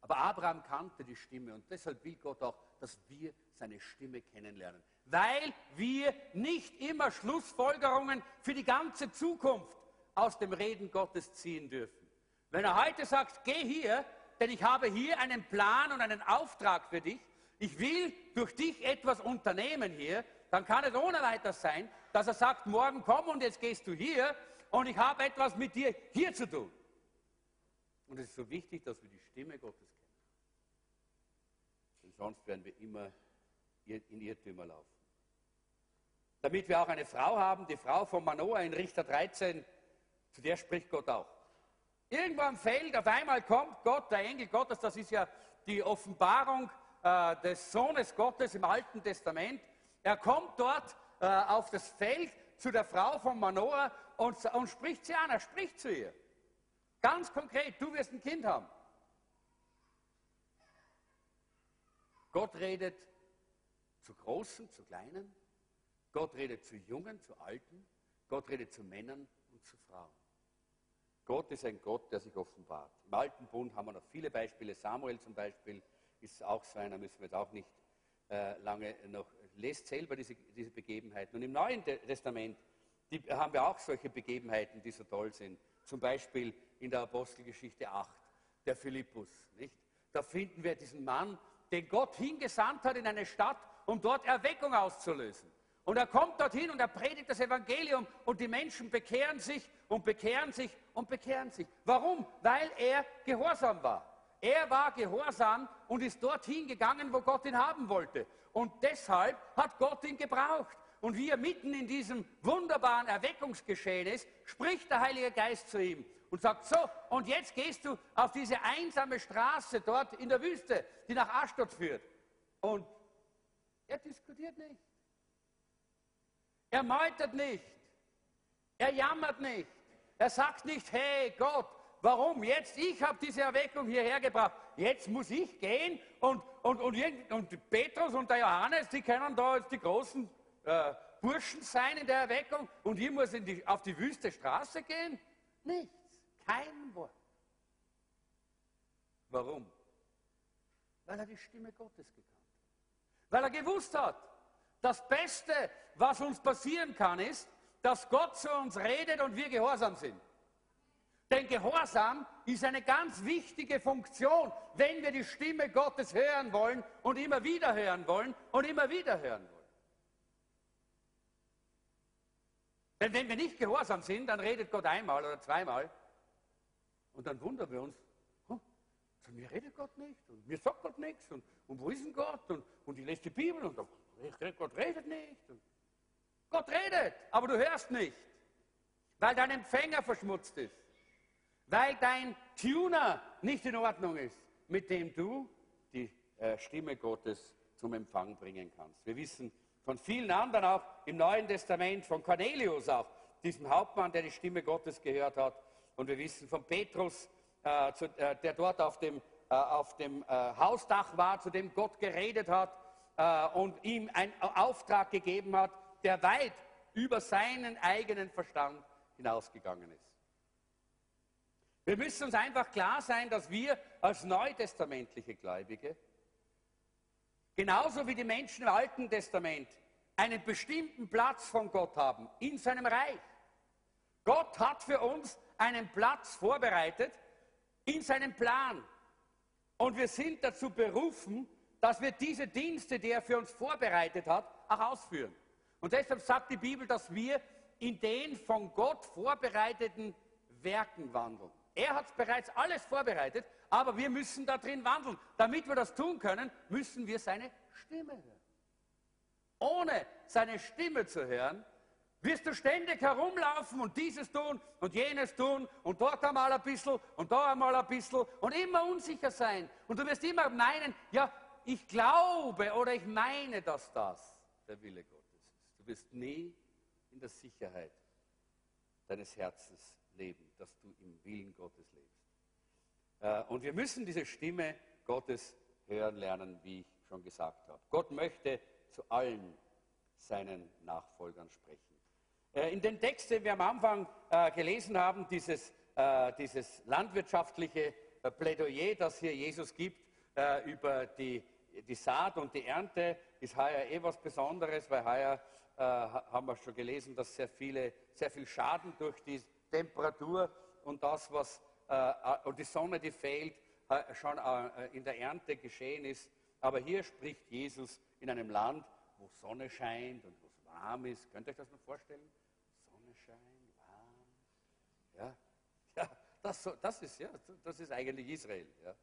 Aber Abraham kannte die Stimme und deshalb will Gott auch, dass wir seine Stimme kennenlernen. Weil wir nicht immer Schlussfolgerungen für die ganze Zukunft aus dem Reden Gottes ziehen dürfen. Wenn er heute sagt, geh hier, denn ich habe hier einen Plan und einen Auftrag für dich, ich will durch dich etwas unternehmen hier, dann kann es ohne weiteres sein, dass er sagt, morgen komm und jetzt gehst du hier und ich habe etwas mit dir hier zu tun. Und es ist so wichtig, dass wir die Stimme Gottes kennen. Denn sonst werden wir immer in Irrtümer laufen. Damit wir auch eine Frau haben, die Frau von Manoah in Richter 13, zu der spricht Gott auch. Irgendwo am Feld, auf einmal kommt Gott, der Engel Gottes, das ist ja die Offenbarung äh, des Sohnes Gottes im Alten Testament. Er kommt dort äh, auf das Feld zu der Frau von Manoah und, und spricht sie an. Er spricht zu ihr. Ganz konkret, du wirst ein Kind haben. Gott redet zu Großen, zu Kleinen. Gott redet zu Jungen, zu Alten. Gott redet zu Männern und zu Frauen. Gott ist ein Gott, der sich offenbart. Im Alten Bund haben wir noch viele Beispiele. Samuel zum Beispiel ist auch so einer, müssen wir jetzt auch nicht äh, lange noch, lest selber diese, diese Begebenheiten. Und im Neuen Testament die, haben wir auch solche Begebenheiten, die so toll sind. Zum Beispiel in der Apostelgeschichte 8, der Philippus. Nicht? Da finden wir diesen Mann, den Gott hingesandt hat in eine Stadt, um dort Erweckung auszulösen. Und er kommt dorthin und er predigt das Evangelium und die Menschen bekehren sich und bekehren sich und bekehren sich. Warum? Weil er gehorsam war. Er war gehorsam und ist dorthin gegangen, wo Gott ihn haben wollte. Und deshalb hat Gott ihn gebraucht. Und wie er mitten in diesem wunderbaren Erweckungsgeschehen ist, spricht der Heilige Geist zu ihm und sagt, so, und jetzt gehst du auf diese einsame Straße dort in der Wüste, die nach Aschdod führt. Und er diskutiert nicht. Er meutert nicht. Er jammert nicht. Er sagt nicht, hey Gott, warum jetzt? Ich habe diese Erweckung hierher gebracht. Jetzt muss ich gehen und, und, und, und Petrus und der Johannes, die können da jetzt die großen äh, Burschen sein in der Erweckung und ich muss die, auf die wüste Straße gehen? Nichts. Kein Wort. Warum? Weil er die Stimme Gottes gekannt hat. Weil er gewusst hat, das Beste, was uns passieren kann, ist, dass Gott zu uns redet und wir gehorsam sind. Denn Gehorsam ist eine ganz wichtige Funktion, wenn wir die Stimme Gottes hören wollen und immer wieder hören wollen und immer wieder hören wollen. Denn wenn wir nicht gehorsam sind, dann redet Gott einmal oder zweimal und dann wundern wir uns, oh, zu mir redet Gott nicht und mir sagt Gott nichts und, und wo ist denn Gott und, und ich lese die Bibel und Gott redet nicht. Gott redet, aber du hörst nicht, weil dein Empfänger verschmutzt ist, weil dein Tuner nicht in Ordnung ist, mit dem du die äh, Stimme Gottes zum Empfang bringen kannst. Wir wissen von vielen anderen auch im Neuen Testament, von Cornelius auch, diesem Hauptmann, der die Stimme Gottes gehört hat. Und wir wissen von Petrus, äh, zu, äh, der dort auf dem, äh, auf dem äh, Hausdach war, zu dem Gott geredet hat äh, und ihm einen Auftrag gegeben hat, der weit über seinen eigenen Verstand hinausgegangen ist. Wir müssen uns einfach klar sein, dass wir als neutestamentliche Gläubige, genauso wie die Menschen im Alten Testament, einen bestimmten Platz von Gott haben in seinem Reich. Gott hat für uns einen Platz vorbereitet in seinem Plan. Und wir sind dazu berufen, dass wir diese Dienste, die er für uns vorbereitet hat, auch ausführen. Und deshalb sagt die Bibel, dass wir in den von Gott vorbereiteten Werken wandeln. Er hat bereits alles vorbereitet, aber wir müssen da drin wandeln. Damit wir das tun können, müssen wir seine Stimme hören. Ohne seine Stimme zu hören, wirst du ständig herumlaufen und dieses tun und jenes tun und dort einmal ein bisschen und da einmal ein bisschen und immer unsicher sein. Und du wirst immer meinen, ja, ich glaube oder ich meine, dass das der Wille Gottes ist. Du wirst nie in der Sicherheit deines Herzens leben, dass du im Willen Gottes lebst. Äh, und wir müssen diese Stimme Gottes hören lernen, wie ich schon gesagt habe. Gott möchte zu allen seinen Nachfolgern sprechen. Äh, in den Text, den wir am Anfang äh, gelesen haben, dieses, dieses landwirtschaftliche Plädoyer, das hier Jesus gibt über die, die Saat und die Ernte, ist heuer eh was Besonderes, weil heuer haben wir schon gelesen, dass sehr, viele, sehr viel Schaden durch die Temperatur und das, was und die Sonne, die fehlt, äh, schon äh, in der Ernte geschehen ist. Aber hier spricht Jesus in einem Land, wo Sonne scheint und wo es warm ist. Könnt ihr euch das mal vorstellen? Sonne scheint, warm. Ja, [laughs] ja das, das, ist, ja, das ist eigentlich Israel. Ja.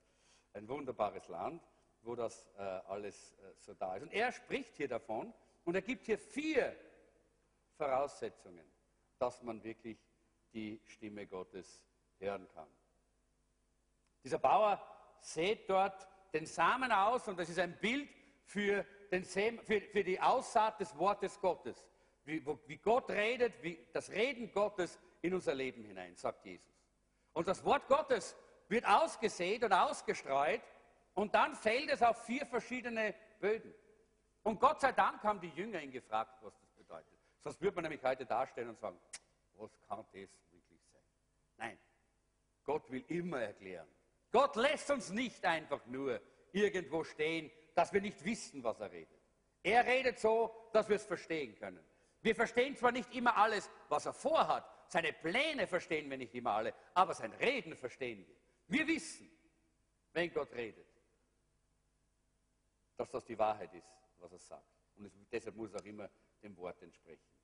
Ein wunderbares Land, wo das äh, alles äh, so da ist. Und er spricht hier davon und er gibt hier vier Voraussetzungen, dass man wirklich die Stimme Gottes hören kann. Dieser Bauer sät dort den Samen aus und das ist ein Bild für, den Sem, für, für die Aussaat des Wortes Gottes. Wie, wie Gott redet, wie das Reden Gottes in unser Leben hinein, sagt Jesus. Und das Wort Gottes wird ausgesät und ausgestreut und dann fällt es auf vier verschiedene Böden. Und Gott sei Dank haben die Jünger ihn gefragt, was das bedeutet. Sonst würde man nämlich heute darstellen und sagen, was kann das wirklich sein? Nein, Gott will immer erklären. Gott lässt uns nicht einfach nur irgendwo stehen, dass wir nicht wissen, was er redet. Er redet so, dass wir es verstehen können. Wir verstehen zwar nicht immer alles, was er vorhat, seine Pläne verstehen wir nicht immer alle, aber sein Reden verstehen wir. Wir wissen, wenn Gott redet, dass das die Wahrheit ist, was er sagt. Und deshalb muss er auch immer dem Wort entsprechen.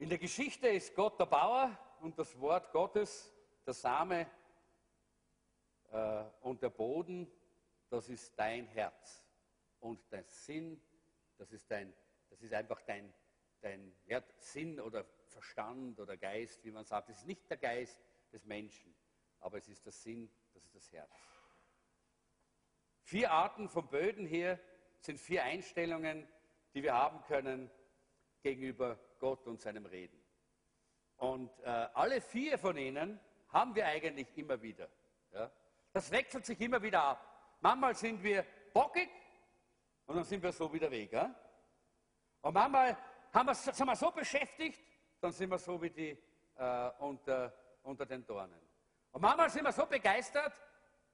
In der Geschichte ist Gott der Bauer und das Wort Gottes der Same äh, und der Boden, das ist dein Herz. Und dein Sinn, das ist, dein, das ist einfach dein, dein ja, Sinn oder Verstand oder Geist, wie man sagt. Es ist nicht der Geist des Menschen, aber es ist der Sinn, das ist das Herz. Vier Arten von Böden hier sind vier Einstellungen, die wir haben können gegenüber Gott und seinem Reden. Und äh, alle vier von ihnen haben wir eigentlich immer wieder. Ja? Das wechselt sich immer wieder ab. Manchmal sind wir bockig und dann sind wir so wieder weg. Ja? Und manchmal haben wir, sind wir so beschäftigt, dann sind wir so wie die äh, unter, unter den Dornen. Und manchmal sind wir so begeistert,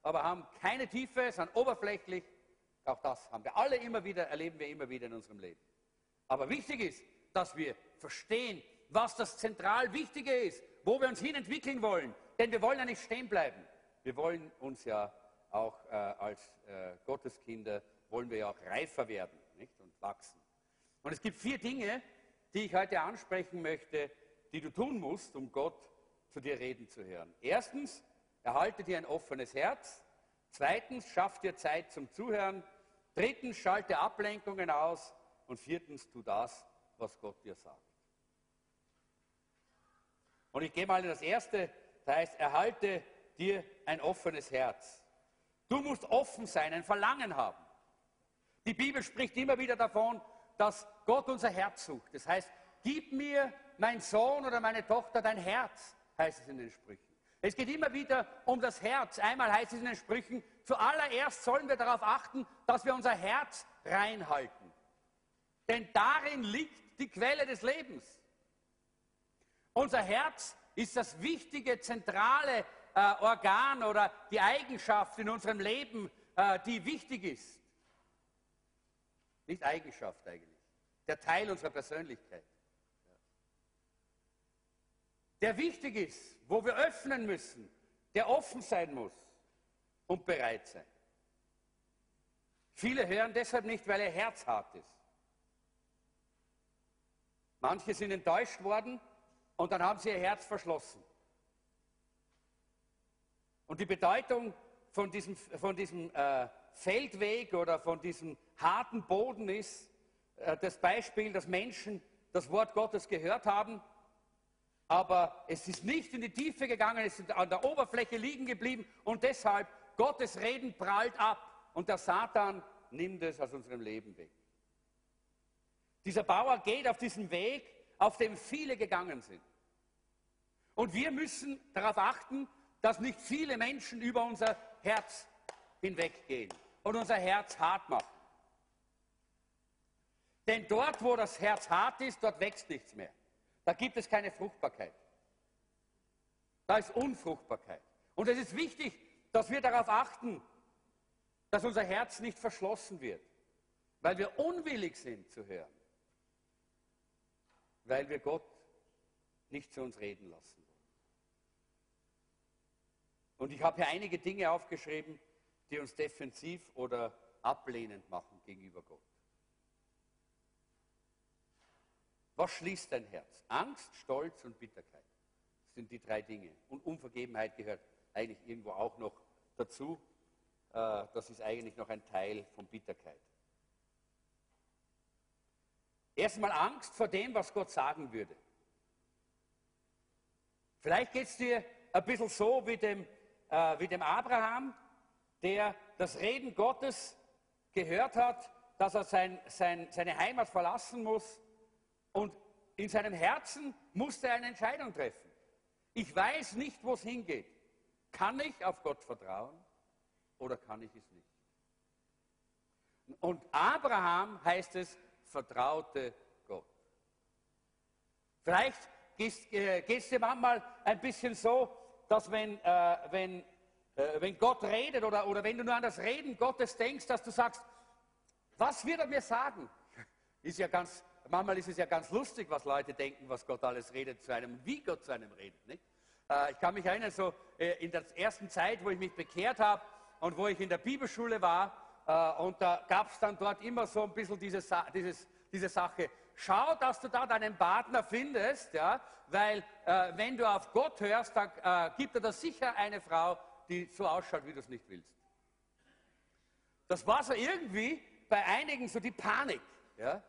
aber haben keine Tiefe, sind oberflächlich. Auch das haben wir alle immer wieder, erleben wir immer wieder in unserem Leben. Aber wichtig ist, dass wir verstehen, was das zentral Wichtige ist, wo wir uns hin entwickeln wollen. Denn wir wollen ja nicht stehen bleiben. Wir wollen uns ja auch äh, als äh, Gotteskinder, wollen wir ja auch reifer werden nicht? und wachsen. Und es gibt vier Dinge, die ich heute ansprechen möchte, die du tun musst, um Gott zu dir reden zu hören. Erstens, erhalte dir ein offenes Herz. Zweitens, schaff dir Zeit zum Zuhören. Drittens, schalte Ablenkungen aus. Und viertens, tu das, was Gott dir sagt. Und ich gehe mal in das erste, das heißt, erhalte dir ein offenes Herz. Du musst offen sein, ein Verlangen haben. Die Bibel spricht immer wieder davon, dass Gott unser Herz sucht. Das heißt, gib mir, mein Sohn oder meine Tochter, dein Herz, heißt es in den Sprüchen. Es geht immer wieder um das Herz. Einmal heißt es in den Sprüchen, zuallererst sollen wir darauf achten, dass wir unser Herz reinhalten. Denn darin liegt die Quelle des Lebens. Unser Herz ist das wichtige, zentrale äh, Organ oder die Eigenschaft in unserem Leben, äh, die wichtig ist. Nicht Eigenschaft eigentlich, der Teil unserer Persönlichkeit. Der wichtig ist, wo wir öffnen müssen, der offen sein muss und bereit sein. Viele hören deshalb nicht, weil ihr Herz hart ist. Manche sind enttäuscht worden und dann haben sie ihr Herz verschlossen. Und die Bedeutung von diesem, von diesem äh, Feldweg oder von diesem harten Boden ist äh, das Beispiel, dass Menschen das Wort Gottes gehört haben, aber es ist nicht in die Tiefe gegangen, es ist an der Oberfläche liegen geblieben und deshalb Gottes Reden prallt ab und der Satan nimmt es aus unserem Leben weg. Dieser Bauer geht auf diesen Weg, auf dem viele gegangen sind. Und wir müssen darauf achten, dass nicht viele Menschen über unser Herz hinweggehen und unser Herz hart machen. Denn dort, wo das Herz hart ist, dort wächst nichts mehr. Da gibt es keine Fruchtbarkeit. Da ist Unfruchtbarkeit. Und es ist wichtig, dass wir darauf achten, dass unser Herz nicht verschlossen wird, weil wir unwillig sind zu hören, weil wir Gott nicht zu uns reden lassen wollen. Und ich habe hier einige Dinge aufgeschrieben, die uns defensiv oder ablehnend machen gegenüber Gott. Was schließt dein Herz? Angst, Stolz und Bitterkeit. Sind die drei Dinge. Und Unvergebenheit gehört eigentlich irgendwo auch noch dazu. Äh, das ist eigentlich noch ein Teil von Bitterkeit. Erstmal Angst vor dem, was Gott sagen würde. Vielleicht geht es dir ein bisschen so wie dem, äh, wie dem Abraham, der das Reden Gottes gehört hat, dass er sein, sein, seine Heimat verlassen muss und in seinem Herzen musste er eine Entscheidung treffen. Ich weiß nicht, wo es hingeht. Kann ich auf Gott vertrauen oder kann ich es nicht? Und Abraham heißt es, vertraute Gott. Vielleicht geht es dir manchmal ein bisschen so, dass wenn, äh, wenn, äh, wenn Gott redet oder, oder wenn du nur an das Reden Gottes denkst, dass du sagst, was wird er mir sagen? Ist ja ganz, manchmal ist es ja ganz lustig, was Leute denken, was Gott alles redet zu einem, wie Gott zu einem redet. Nicht? Äh, ich kann mich erinnern, so äh, in der ersten Zeit, wo ich mich bekehrt habe und wo ich in der Bibelschule war, äh, und da gab es dann dort immer so ein bisschen diese, dieses, diese Sache, schau, dass du da deinen Partner findest, ja, weil äh, wenn du auf Gott hörst, dann äh, gibt er da sicher eine Frau, die so ausschaut, wie du es nicht willst. Das war so irgendwie bei einigen so die Panik. Ja?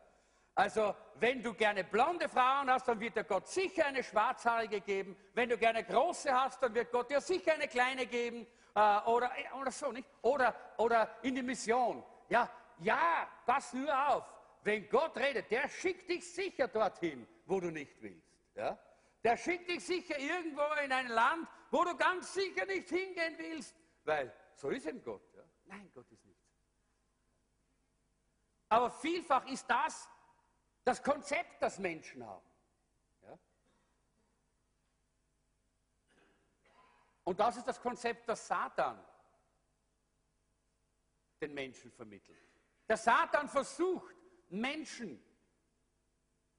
Also, wenn du gerne blonde Frauen hast, dann wird dir Gott sicher eine schwarzhaarige geben. Wenn du gerne große hast, dann wird Gott dir sicher eine kleine geben. Äh, oder, äh, oder so, nicht? Oder, oder in die Mission. Ja, ja, pass nur auf. Wenn Gott redet, der schickt dich sicher dorthin, wo du nicht willst. Ja? Der schickt dich sicher irgendwo in ein Land, wo du ganz sicher nicht hingehen willst. Weil so ist eben Gott. Ja? Nein, Gott ist nichts. Aber vielfach ist das, das Konzept, das Menschen haben. Ja? Und das ist das Konzept, das Satan den Menschen vermittelt. Der Satan versucht, Menschen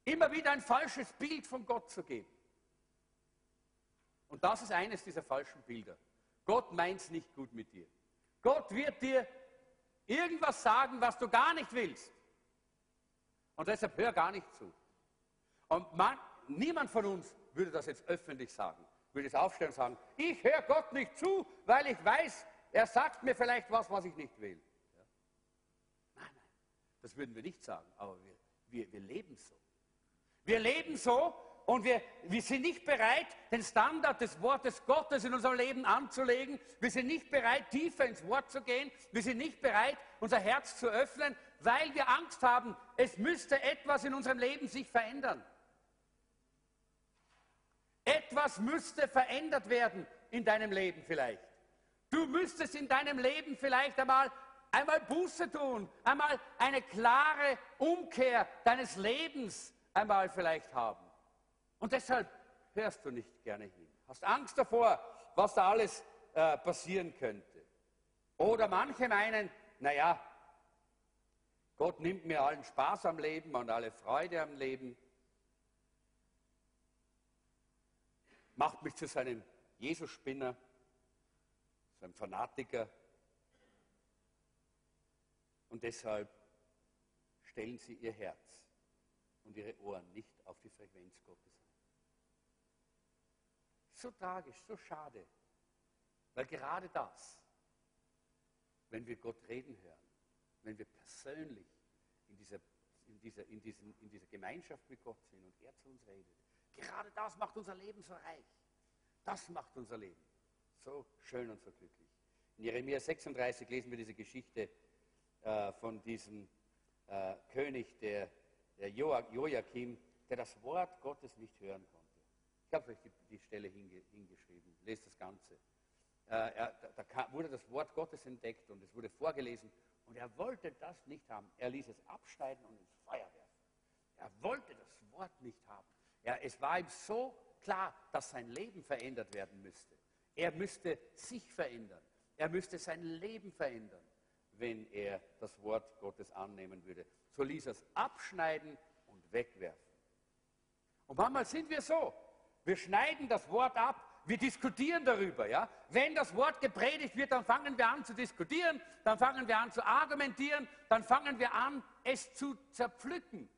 immer wieder ein falsches Bild von Gott zu geben. Und das ist eines dieser falschen Bilder. Gott meint es nicht gut mit dir. Gott wird dir irgendwas sagen, was du gar nicht willst. Und deshalb hör gar nicht zu. Und man, niemand von uns würde das jetzt öffentlich sagen, würde es aufstellen und sagen, ich höre Gott nicht zu, weil ich weiß, er sagt mir vielleicht was, was ich nicht will. Ja? Nein, nein, das würden wir nicht sagen, aber wir, wir, wir leben so. Wir leben so und wir, wir sind nicht bereit, den Standard des Wortes Gottes in unserem Leben anzulegen. Wir sind nicht bereit, tiefer ins Wort zu gehen. Wir sind nicht bereit, unser Herz zu öffnen, weil wir Angst haben, es müsste etwas in unserem Leben sich verändern. Etwas müsste verändert werden in deinem Leben vielleicht. Du müsstest in deinem Leben vielleicht einmal einmal Buße tun, einmal eine klare Umkehr deines Lebens einmal vielleicht haben. Und deshalb hörst du nicht gerne hin. Hast Angst davor, was da alles äh, passieren könnte. Oder manche meinen, naja, Gott nimmt mir allen Spaß am Leben und alle Freude am Leben, macht mich zu seinem Jesus-Spinner, seinem Fanatiker. Und deshalb stellen sie ihr Herz und ihre Ohren nicht auf die Frequenz Gottes ein. So tragisch, so schade, weil gerade das, wenn wir Gott reden hören, wenn wir persönlich in dieser, in dieser, in diesen, in dieser Gemeinschaft mit Gott sind und er zu uns redet, gerade das macht unser Leben so reich. Das macht unser Leben so schön und so glücklich. In Jeremia 36 lesen wir diese Geschichte äh, von diesem äh, König, der, der Joachim, der das Wort Gottes nicht hören konnte. Ich habe euch die, die Stelle hinge, hingeschrieben. Lest das Ganze. Äh, er, da, da wurde das Wort Gottes entdeckt und es wurde vorgelesen und er wollte das nicht haben. Er ließ es abschneiden und ins Feuer werfen. Er wollte das Wort nicht haben. Er, es war ihm so klar, dass sein Leben verändert werden müsste. Er müsste sich verändern. Er müsste sein Leben verändern, wenn er das Wort Gottes annehmen würde. So ließ er es abschneiden und wegwerfen. Und manchmal sind wir so. Wir schneiden das Wort ab, wir diskutieren darüber. Ja? Wenn das Wort gepredigt wird, dann fangen wir an zu diskutieren, dann fangen wir an zu argumentieren, dann fangen wir an, es zu zerpflücken,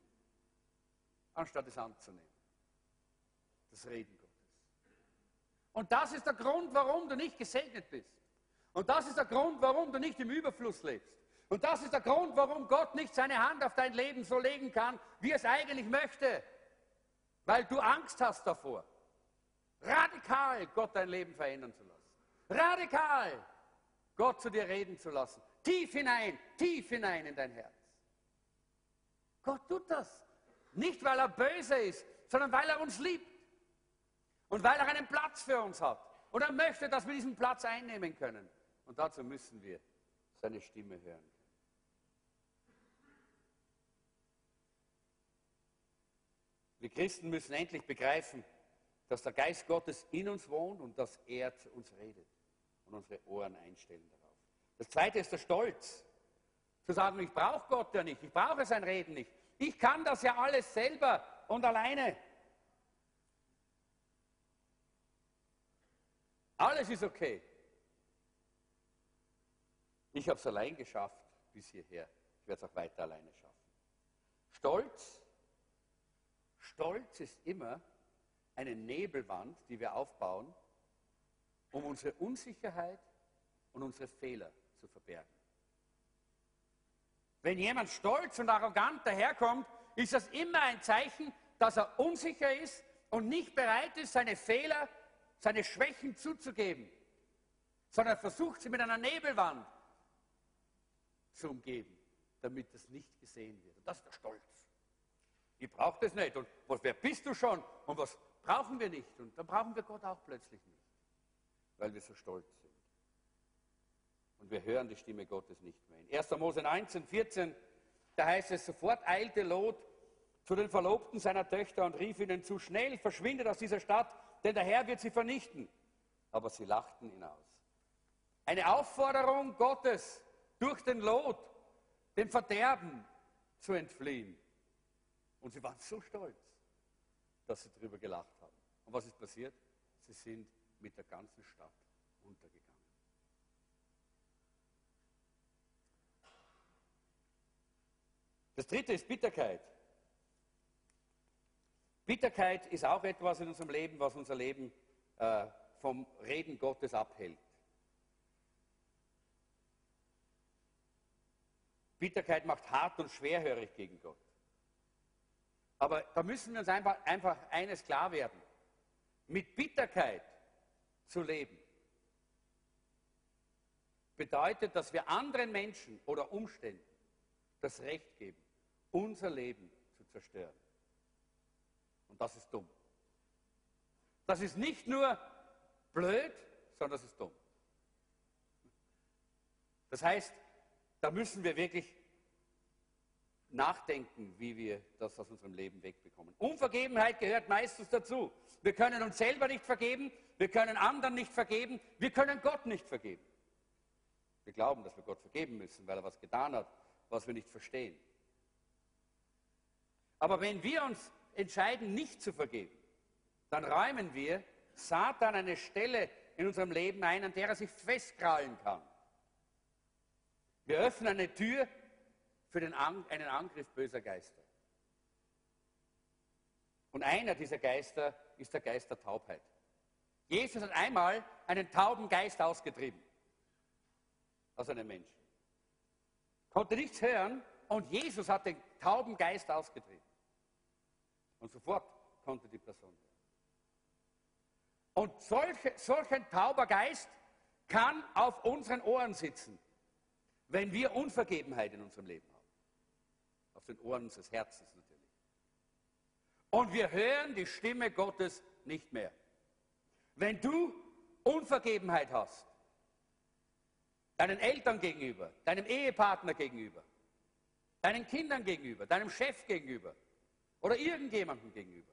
anstatt es anzunehmen. Das Reden Gottes. Und das ist der Grund, warum du nicht gesegnet bist. Und das ist der Grund, warum du nicht im Überfluss lebst. Und das ist der Grund, warum Gott nicht seine Hand auf dein Leben so legen kann, wie er es eigentlich möchte. Weil du Angst hast davor radikal Gott dein Leben verändern zu lassen. Radikal Gott zu dir reden zu lassen. Tief hinein, tief hinein in dein Herz. Gott tut das. Nicht, weil er böse ist, sondern weil er uns liebt. Und weil er einen Platz für uns hat. Und er möchte, dass wir diesen Platz einnehmen können. Und dazu müssen wir seine Stimme hören. Wir Christen müssen endlich begreifen, dass der Geist Gottes in uns wohnt und dass er zu uns redet und unsere Ohren einstellen darauf. Das zweite ist der Stolz. Zu sagen, ich brauche Gott ja nicht, ich brauche sein Reden nicht. Ich kann das ja alles selber und alleine. Alles ist okay. Ich habe es allein geschafft bis hierher. Ich werde es auch weiter alleine schaffen. Stolz, Stolz ist immer eine Nebelwand, die wir aufbauen, um unsere Unsicherheit und unsere Fehler zu verbergen. Wenn jemand stolz und arrogant daherkommt, ist das immer ein Zeichen, dass er unsicher ist und nicht bereit ist, seine Fehler, seine Schwächen zuzugeben, sondern versucht sie mit einer Nebelwand zu umgeben, damit das nicht gesehen wird. Und das ist der Stolz. Ich brauche das nicht. Und was, wer bist du schon? Und was, Brauchen wir nicht. Und dann brauchen wir Gott auch plötzlich nicht, weil wir so stolz sind. Und wir hören die Stimme Gottes nicht mehr. In 1. Mose 19, 14, da heißt es, sofort eilte Lot zu den Verlobten seiner Töchter und rief ihnen zu, schnell verschwindet aus dieser Stadt, denn der Herr wird sie vernichten. Aber sie lachten ihn aus. Eine Aufforderung Gottes durch den Lot, dem Verderben zu entfliehen. Und sie waren so stolz dass sie darüber gelacht haben. Und was ist passiert? Sie sind mit der ganzen Stadt untergegangen. Das dritte ist Bitterkeit. Bitterkeit ist auch etwas in unserem Leben, was unser Leben äh, vom Reden Gottes abhält. Bitterkeit macht hart und schwerhörig gegen Gott. Aber da müssen wir uns einfach, einfach eines klar werden. Mit Bitterkeit zu leben bedeutet, dass wir anderen Menschen oder Umständen das Recht geben, unser Leben zu zerstören. Und das ist dumm. Das ist nicht nur blöd, sondern das ist dumm. Das heißt, da müssen wir wirklich nachdenken, wie wir das aus unserem Leben wegbekommen. Unvergebenheit gehört meistens dazu. Wir können uns selber nicht vergeben, wir können anderen nicht vergeben, wir können Gott nicht vergeben. Wir glauben, dass wir Gott vergeben müssen, weil er was getan hat, was wir nicht verstehen. Aber wenn wir uns entscheiden, nicht zu vergeben, dann räumen wir Satan eine Stelle in unserem Leben ein, an der er sich festkrallen kann. Wir öffnen eine Tür für den An einen Angriff böser Geister. Und einer dieser Geister ist der Geist der Taubheit. Jesus hat einmal einen tauben Geist ausgetrieben aus einem Menschen. Konnte nichts hören und Jesus hat den tauben Geist ausgetrieben. Und sofort konnte die Person hören. Und solche, solch ein tauber Geist kann auf unseren Ohren sitzen, wenn wir Unvergebenheit in unserem Leben haben. Auf den Ohren unseres Herzens natürlich. Und wir hören die Stimme Gottes nicht mehr. Wenn du Unvergebenheit hast, deinen Eltern gegenüber, deinem Ehepartner gegenüber, deinen Kindern gegenüber, deinem Chef gegenüber oder irgendjemandem gegenüber,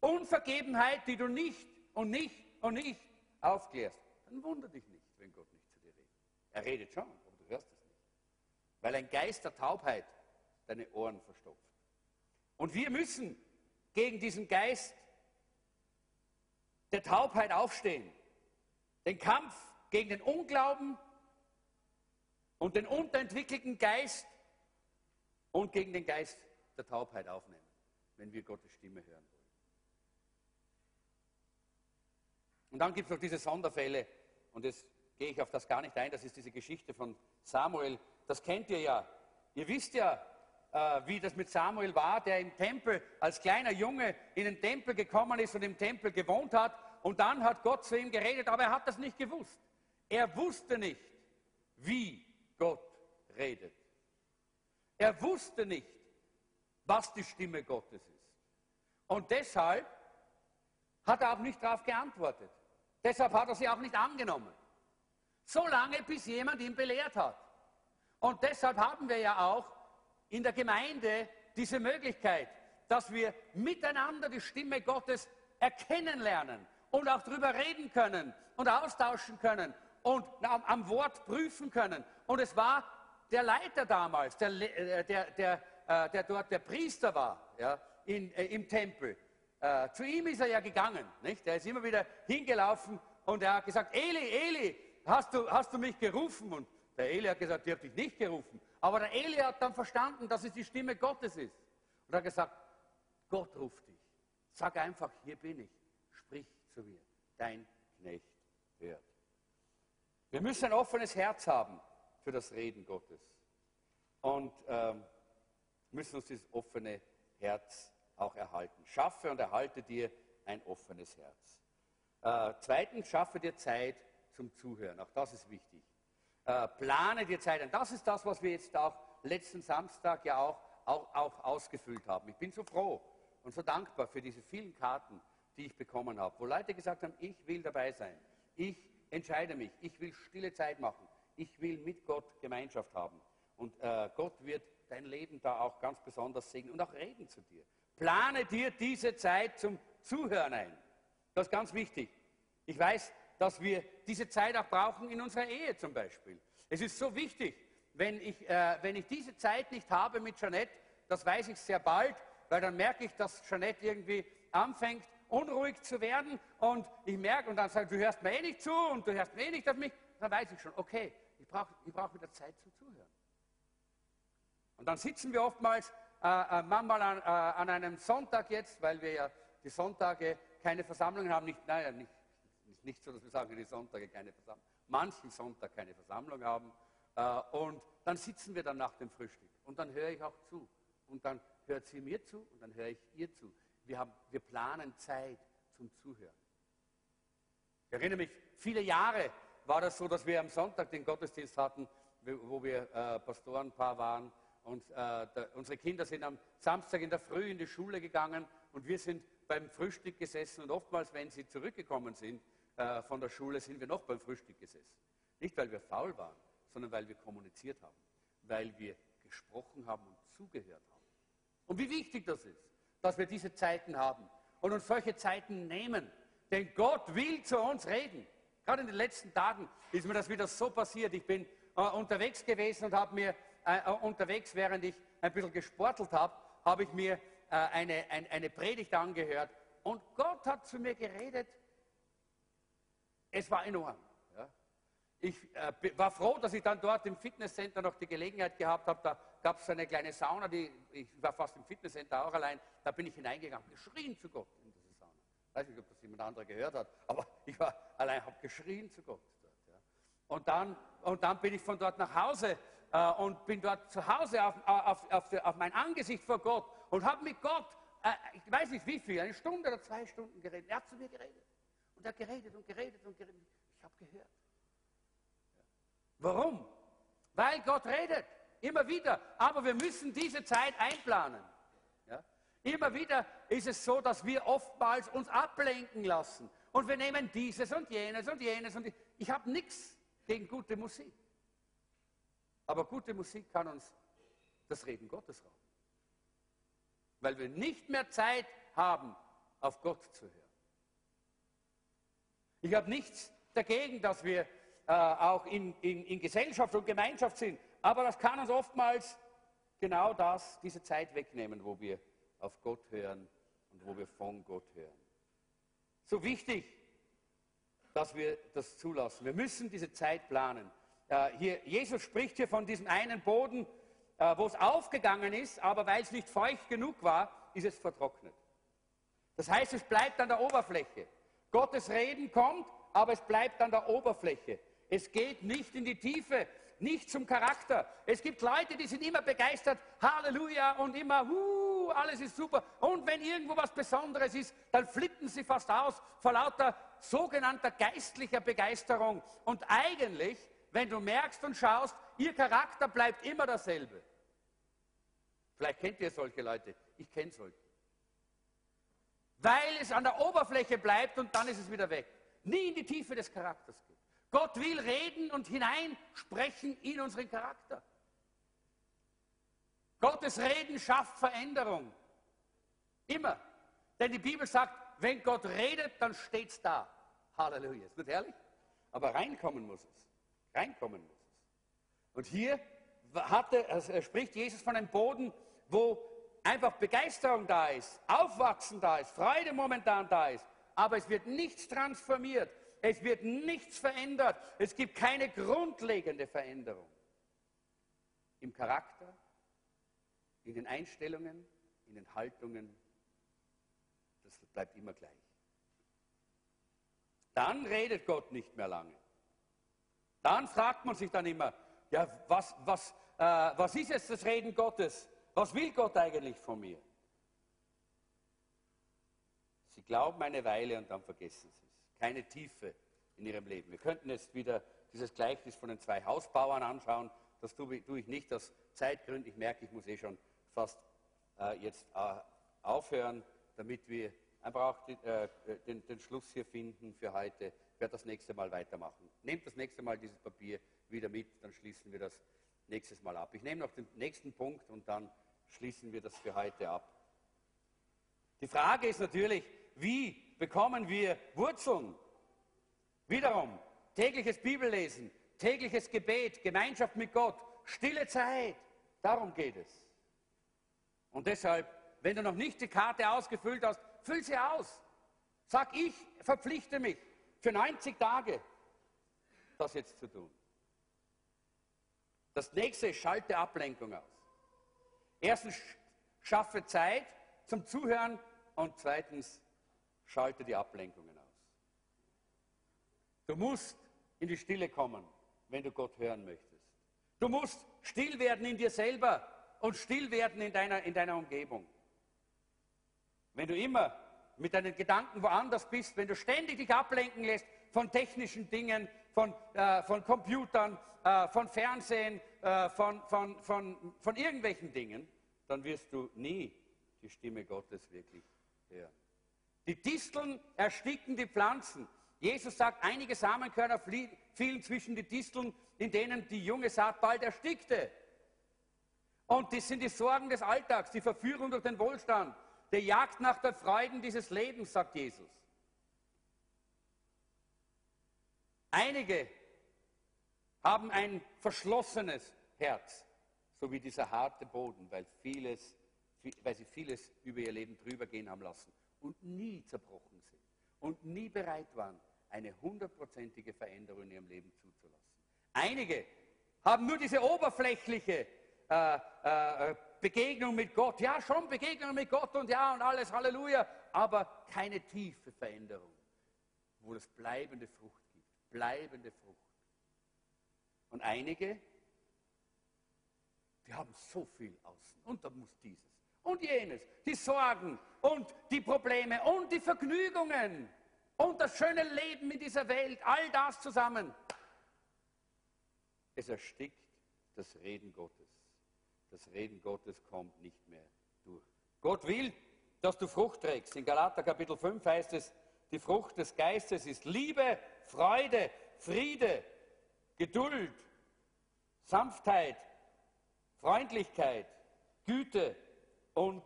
Unvergebenheit, die du nicht und nicht und nicht aufklärst, dann wundere dich nicht, wenn Gott nicht zu dir redet. Er redet schon, aber du hörst es nicht. Weil ein Geist der Taubheit deine Ohren verstopft. Und wir müssen gegen diesen Geist der Taubheit aufstehen. Den Kampf gegen den Unglauben und den unterentwickelten Geist und gegen den Geist der Taubheit aufnehmen, wenn wir Gottes Stimme hören wollen. Und dann gibt es noch diese Sonderfälle, und jetzt gehe ich auf das gar nicht ein, das ist diese Geschichte von Samuel, das kennt ihr ja. Ihr wisst ja, äh, wie das mit Samuel war, der im Tempel als kleiner Junge in den Tempel gekommen ist und im Tempel gewohnt hat. Und dann hat Gott zu ihm geredet, aber er hat das nicht gewusst. Er wusste nicht, wie Gott redet. Er wusste nicht, was die Stimme Gottes ist. Und deshalb hat er auch nicht darauf geantwortet. Deshalb hat er sie auch nicht angenommen. So lange, bis jemand ihn belehrt hat. Und deshalb haben wir ja auch in der Gemeinde diese Möglichkeit, dass wir miteinander die Stimme Gottes erkennen lernen und auch darüber reden können und austauschen können und am, am Wort prüfen können. Und es war der Leiter damals, der, äh, der, der, äh, der dort der Priester war ja, in, äh, im Tempel, äh, zu ihm ist er ja gegangen. Nicht? Er ist immer wieder hingelaufen und er hat gesagt, Eli, Eli, hast du, hast du mich gerufen? Und der Eli hat gesagt, ich habe dich nicht gerufen. Aber der Eli hat dann verstanden, dass es die Stimme Gottes ist. Und er hat gesagt, Gott ruft dich. Sag einfach, hier bin ich. Sprich zu mir. Dein Knecht hört. Wir müssen ein offenes Herz haben für das Reden Gottes. Und ähm, müssen uns dieses offene Herz auch erhalten. Schaffe und erhalte dir ein offenes Herz. Äh, zweitens, schaffe dir Zeit zum Zuhören. Auch das ist wichtig. Äh, plane dir Zeit ein. Das ist das, was wir jetzt auch letzten Samstag ja auch, auch, auch ausgefüllt haben. Ich bin so froh und so dankbar für diese vielen Karten, die ich bekommen habe, wo Leute gesagt haben, ich will dabei sein. Ich entscheide mich. Ich will stille Zeit machen. Ich will mit Gott Gemeinschaft haben. Und äh, Gott wird dein Leben da auch ganz besonders segnen und auch reden zu dir. Plane dir diese Zeit zum Zuhören ein. Das ist ganz wichtig. Ich weiß, dass wir diese Zeit auch brauchen in unserer Ehe zum Beispiel. Es ist so wichtig, wenn ich, äh, wenn ich diese Zeit nicht habe mit Jeanette, das weiß ich sehr bald, weil dann merke ich, dass Jeanette irgendwie anfängt, unruhig zu werden und ich merke, und dann sagt, du hörst mir eh nicht zu und du hörst mir eh nicht auf mich, dann weiß ich schon, okay, ich brauche ich brauch wieder Zeit zum Zuhören. Und dann sitzen wir oftmals äh, äh, manchmal an, äh, an, einem Sonntag jetzt, weil wir ja die Sonntage keine Versammlungen haben, nicht, naja, nicht, nicht so, dass wir sagen, die Sonntage keine Versammlung, manchen Sonntag keine Versammlung haben. Äh, und dann sitzen wir dann nach dem Frühstück und dann höre ich auch zu. Und dann hört sie mir zu und dann höre ich ihr zu. Wir, haben, wir planen Zeit zum Zuhören. Ich erinnere mich, viele Jahre war das so, dass wir am Sonntag den Gottesdienst hatten, wo wir äh, Pastorenpaar waren und äh, da, unsere Kinder sind am Samstag in der Früh in die Schule gegangen und wir sind beim Frühstück gesessen und oftmals, wenn sie zurückgekommen sind äh, von der Schule, sind wir noch beim Frühstück gesessen. Nicht, weil wir faul waren, sondern weil wir kommuniziert haben, weil wir gesprochen haben und zugehört haben. Und wie wichtig das ist, dass wir diese Zeiten haben und uns solche Zeiten nehmen. Denn Gott will zu uns reden. Gerade in den letzten Tagen ist mir das wieder so passiert. Ich bin äh, unterwegs gewesen und habe mir äh, unterwegs, während ich ein bisschen gesportelt habe, habe ich mir äh, eine, ein, eine Predigt angehört. Und Gott hat zu mir geredet. Es war enorm. Ja. Ich äh, war froh, dass ich dann dort im Fitnesscenter noch die Gelegenheit gehabt habe. Da gab es eine kleine Sauna, die, ich war fast im Fitnesscenter auch allein. Da bin ich hineingegangen, geschrien zu Gott in diese Sauna. Ich weiß nicht, ob das jemand anderer gehört hat, aber [laughs] ich war allein, habe geschrien zu Gott. Dort, ja. und, dann, und dann bin ich von dort nach Hause äh, und bin dort zu Hause auf, auf, auf, auf mein Angesicht vor Gott und habe mit Gott, äh, ich weiß nicht wie viel, eine Stunde oder zwei Stunden geredet. Er hat zu mir geredet. Und er hat geredet und geredet und geredet. Ich habe gehört. Warum? Weil Gott redet. Immer wieder. Aber wir müssen diese Zeit einplanen. Ja? Immer wieder ist es so, dass wir oftmals uns ablenken lassen. Und wir nehmen dieses und jenes und jenes. Und ich habe nichts gegen gute Musik. Aber gute Musik kann uns das Reden Gottes rauben. Weil wir nicht mehr Zeit haben, auf Gott zu hören. Ich habe nichts dagegen, dass wir äh, auch in, in, in Gesellschaft und Gemeinschaft sind. Aber das kann uns oftmals genau das, diese Zeit wegnehmen, wo wir auf Gott hören und wo wir von Gott hören. So wichtig, dass wir das zulassen. Wir müssen diese Zeit planen. Äh, hier, Jesus spricht hier von diesem einen Boden, äh, wo es aufgegangen ist, aber weil es nicht feucht genug war, ist es vertrocknet. Das heißt, es bleibt an der Oberfläche. Gottes Reden kommt, aber es bleibt an der Oberfläche. Es geht nicht in die Tiefe, nicht zum Charakter. Es gibt Leute, die sind immer begeistert, Halleluja und immer, uh, alles ist super. Und wenn irgendwo was Besonderes ist, dann flippen sie fast aus vor lauter sogenannter geistlicher Begeisterung. Und eigentlich wenn du merkst und schaust, ihr Charakter bleibt immer derselbe. Vielleicht kennt ihr solche Leute. Ich kenne solche. Weil es an der Oberfläche bleibt und dann ist es wieder weg. Nie in die Tiefe des Charakters geht. Gott will reden und hineinsprechen in unseren Charakter. Gottes Reden schafft Veränderung. Immer. Denn die Bibel sagt, wenn Gott redet, dann steht es da. Halleluja. Ist nicht herrlich? Aber reinkommen muss es. Reinkommen muss. Und hier hatte, also spricht Jesus von einem Boden, wo einfach Begeisterung da ist, Aufwachsen da ist, Freude momentan da ist, aber es wird nichts transformiert, es wird nichts verändert, es gibt keine grundlegende Veränderung im Charakter, in den Einstellungen, in den Haltungen, das bleibt immer gleich. Dann redet Gott nicht mehr lange. Dann fragt man sich dann immer, ja, was, was, äh, was ist jetzt das Reden Gottes? Was will Gott eigentlich von mir? Sie glauben eine Weile und dann vergessen sie es. Keine Tiefe in ihrem Leben. Wir könnten jetzt wieder dieses Gleichnis von den zwei Hausbauern anschauen. Das tue, tue ich nicht aus Zeitgründen. Ich merke, ich muss eh schon fast äh, jetzt äh, aufhören, damit wir einfach auch die, äh, den, den Schluss hier finden für heute werde das nächste Mal weitermachen. Nehmt das nächste Mal dieses Papier wieder mit, dann schließen wir das nächstes Mal ab. Ich nehme noch den nächsten Punkt und dann schließen wir das für heute ab. Die Frage ist natürlich, wie bekommen wir Wurzeln? Wiederum, tägliches Bibellesen, tägliches Gebet, Gemeinschaft mit Gott, stille Zeit. Darum geht es. Und deshalb, wenn du noch nicht die Karte ausgefüllt hast, füll sie aus. Sag, ich verpflichte mich für 90 Tage das jetzt zu tun. Das nächste, schalte Ablenkung aus. Erstens, schaffe Zeit zum Zuhören und zweitens, schalte die Ablenkungen aus. Du musst in die Stille kommen, wenn du Gott hören möchtest. Du musst still werden in dir selber und still werden in deiner, in deiner Umgebung. Wenn du immer mit deinen Gedanken woanders bist, wenn du ständig dich ablenken lässt von technischen Dingen, von, äh, von Computern, äh, von Fernsehen, äh, von, von, von, von irgendwelchen Dingen, dann wirst du nie die Stimme Gottes wirklich hören. Die Disteln ersticken die Pflanzen. Jesus sagt, einige Samenkörner fielen zwischen die Disteln, in denen die junge Saat bald erstickte. Und das sind die Sorgen des Alltags, die Verführung durch den Wohlstand, der Jagd nach der Freuden dieses Lebens, sagt Jesus. Einige haben ein verschlossenes Herz, so wie dieser harte Boden, weil, vieles, weil sie vieles über ihr Leben drüber gehen haben lassen und nie zerbrochen sind und nie bereit waren, eine hundertprozentige Veränderung in ihrem Leben zuzulassen. Einige haben nur diese oberflächliche äh, äh, Begegnung mit Gott. Ja, schon Begegnung mit Gott und ja und alles, Halleluja, aber keine tiefe Veränderung, wo es bleibende Frucht gibt. Bleibende Frucht. Und einige, die haben so viel außen. Und da muss dieses und jenes, die Sorgen und die Probleme und die Vergnügungen und das schöne Leben in dieser Welt, all das zusammen. Es erstickt das Reden Gottes. Das Reden Gottes kommt nicht mehr durch. Gott will, dass du Frucht trägst. In Galater Kapitel 5 heißt es, die Frucht des Geistes ist Liebe, Freude, Friede, Geduld, Sanftheit, Freundlichkeit, Güte und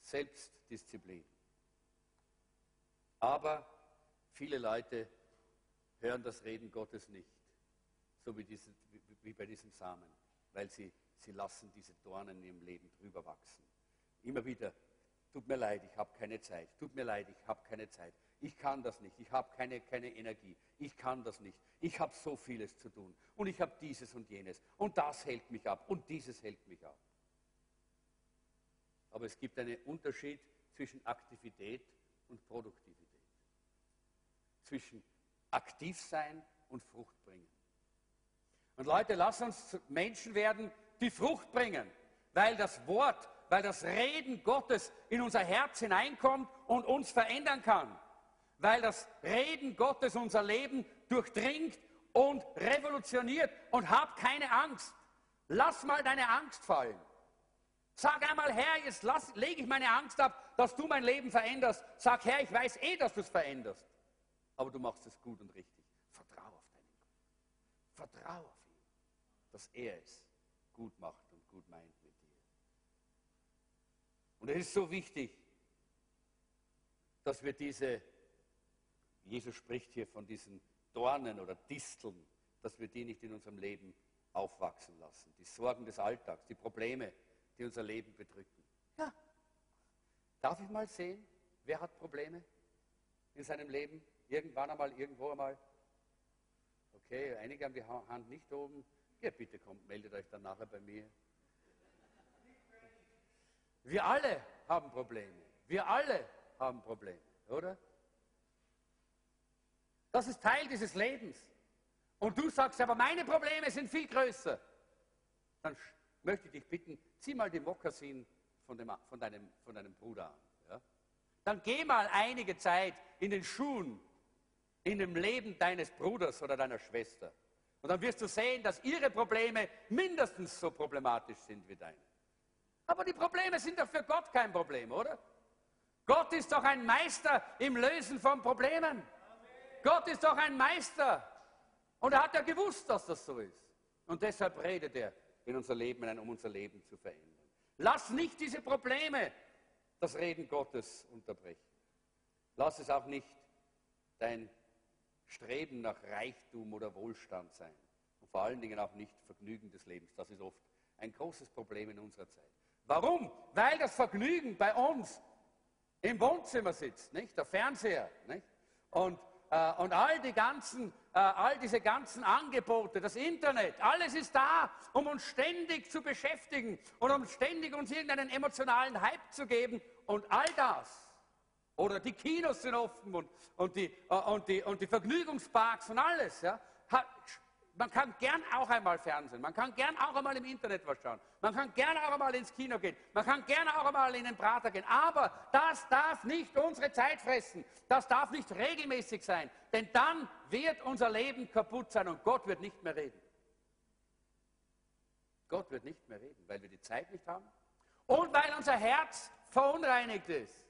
Selbstdisziplin. Aber viele Leute hören das Reden Gottes nicht, so wie, diese, wie bei diesem Samen, weil sie, sie lassen diese Dornen ihrem Leben drüber wachsen. Immer wieder, tut mir leid, ich habe keine Zeit, tut mir leid, ich habe keine Zeit, ich kann das nicht, ich habe keine, keine Energie, ich kann das nicht, ich habe so vieles zu tun und ich habe dieses und jenes und das hält mich ab und dieses hält mich ab. Aber es gibt einen Unterschied zwischen Aktivität und Produktivität. Zwischen aktiv sein und Frucht bringen. Und Leute, lass uns Menschen werden, die Frucht bringen, weil das Wort, weil das Reden Gottes in unser Herz hineinkommt und uns verändern kann weil das Reden Gottes unser Leben durchdringt und revolutioniert. Und hab keine Angst. Lass mal deine Angst fallen. Sag einmal, Herr, jetzt lege ich meine Angst ab, dass du mein Leben veränderst. Sag, Herr, ich weiß eh, dass du es veränderst. Aber du machst es gut und richtig. Vertrau auf deinen Gott. Vertrau auf ihn, dass er es gut macht und gut meint mit dir. Und es ist so wichtig, dass wir diese Jesus spricht hier von diesen Dornen oder Disteln, dass wir die nicht in unserem Leben aufwachsen lassen. Die Sorgen des Alltags, die Probleme, die unser Leben bedrücken. Ja. Darf ich mal sehen, wer hat Probleme in seinem Leben? Irgendwann einmal, irgendwo einmal? Okay, einige haben die Hand nicht oben. Ja, bitte kommt, meldet euch dann nachher bei mir. Wir alle haben Probleme. Wir alle haben Probleme, oder? Das ist Teil dieses Lebens. Und du sagst, aber meine Probleme sind viel größer. Dann möchte ich dich bitten, zieh mal die Mokassin von, dem, von, deinem, von deinem Bruder an. Ja? Dann geh mal einige Zeit in den Schuhen, in dem Leben deines Bruders oder deiner Schwester. Und dann wirst du sehen, dass ihre Probleme mindestens so problematisch sind wie deine. Aber die Probleme sind doch für Gott kein Problem, oder? Gott ist doch ein Meister im Lösen von Problemen. Gott ist doch ein Meister. Und er hat ja gewusst, dass das so ist. Und deshalb redet er in unser Leben hinein, um unser Leben zu verändern. Lass nicht diese Probleme das Reden Gottes unterbrechen. Lass es auch nicht dein Streben nach Reichtum oder Wohlstand sein. Und vor allen Dingen auch nicht Vergnügen des Lebens. Das ist oft ein großes Problem in unserer Zeit. Warum? Weil das Vergnügen bei uns im Wohnzimmer sitzt, nicht? Der Fernseher, nicht? Und äh, und all, die ganzen, äh, all diese ganzen Angebote, das Internet, alles ist da, um uns ständig zu beschäftigen und um ständig uns irgendeinen emotionalen Hype zu geben. Und all das, oder die Kinos sind offen und, und, die, äh, und, die, und die Vergnügungsparks und alles, ja, man kann gern auch einmal Fernsehen, man kann gern auch einmal im Internet was schauen, man kann gern auch einmal ins Kino gehen, man kann gern auch einmal in den Prater gehen, aber das darf nicht unsere Zeit fressen, das darf nicht regelmäßig sein, denn dann wird unser Leben kaputt sein und Gott wird nicht mehr reden. Gott wird nicht mehr reden, weil wir die Zeit nicht haben und weil unser Herz verunreinigt ist.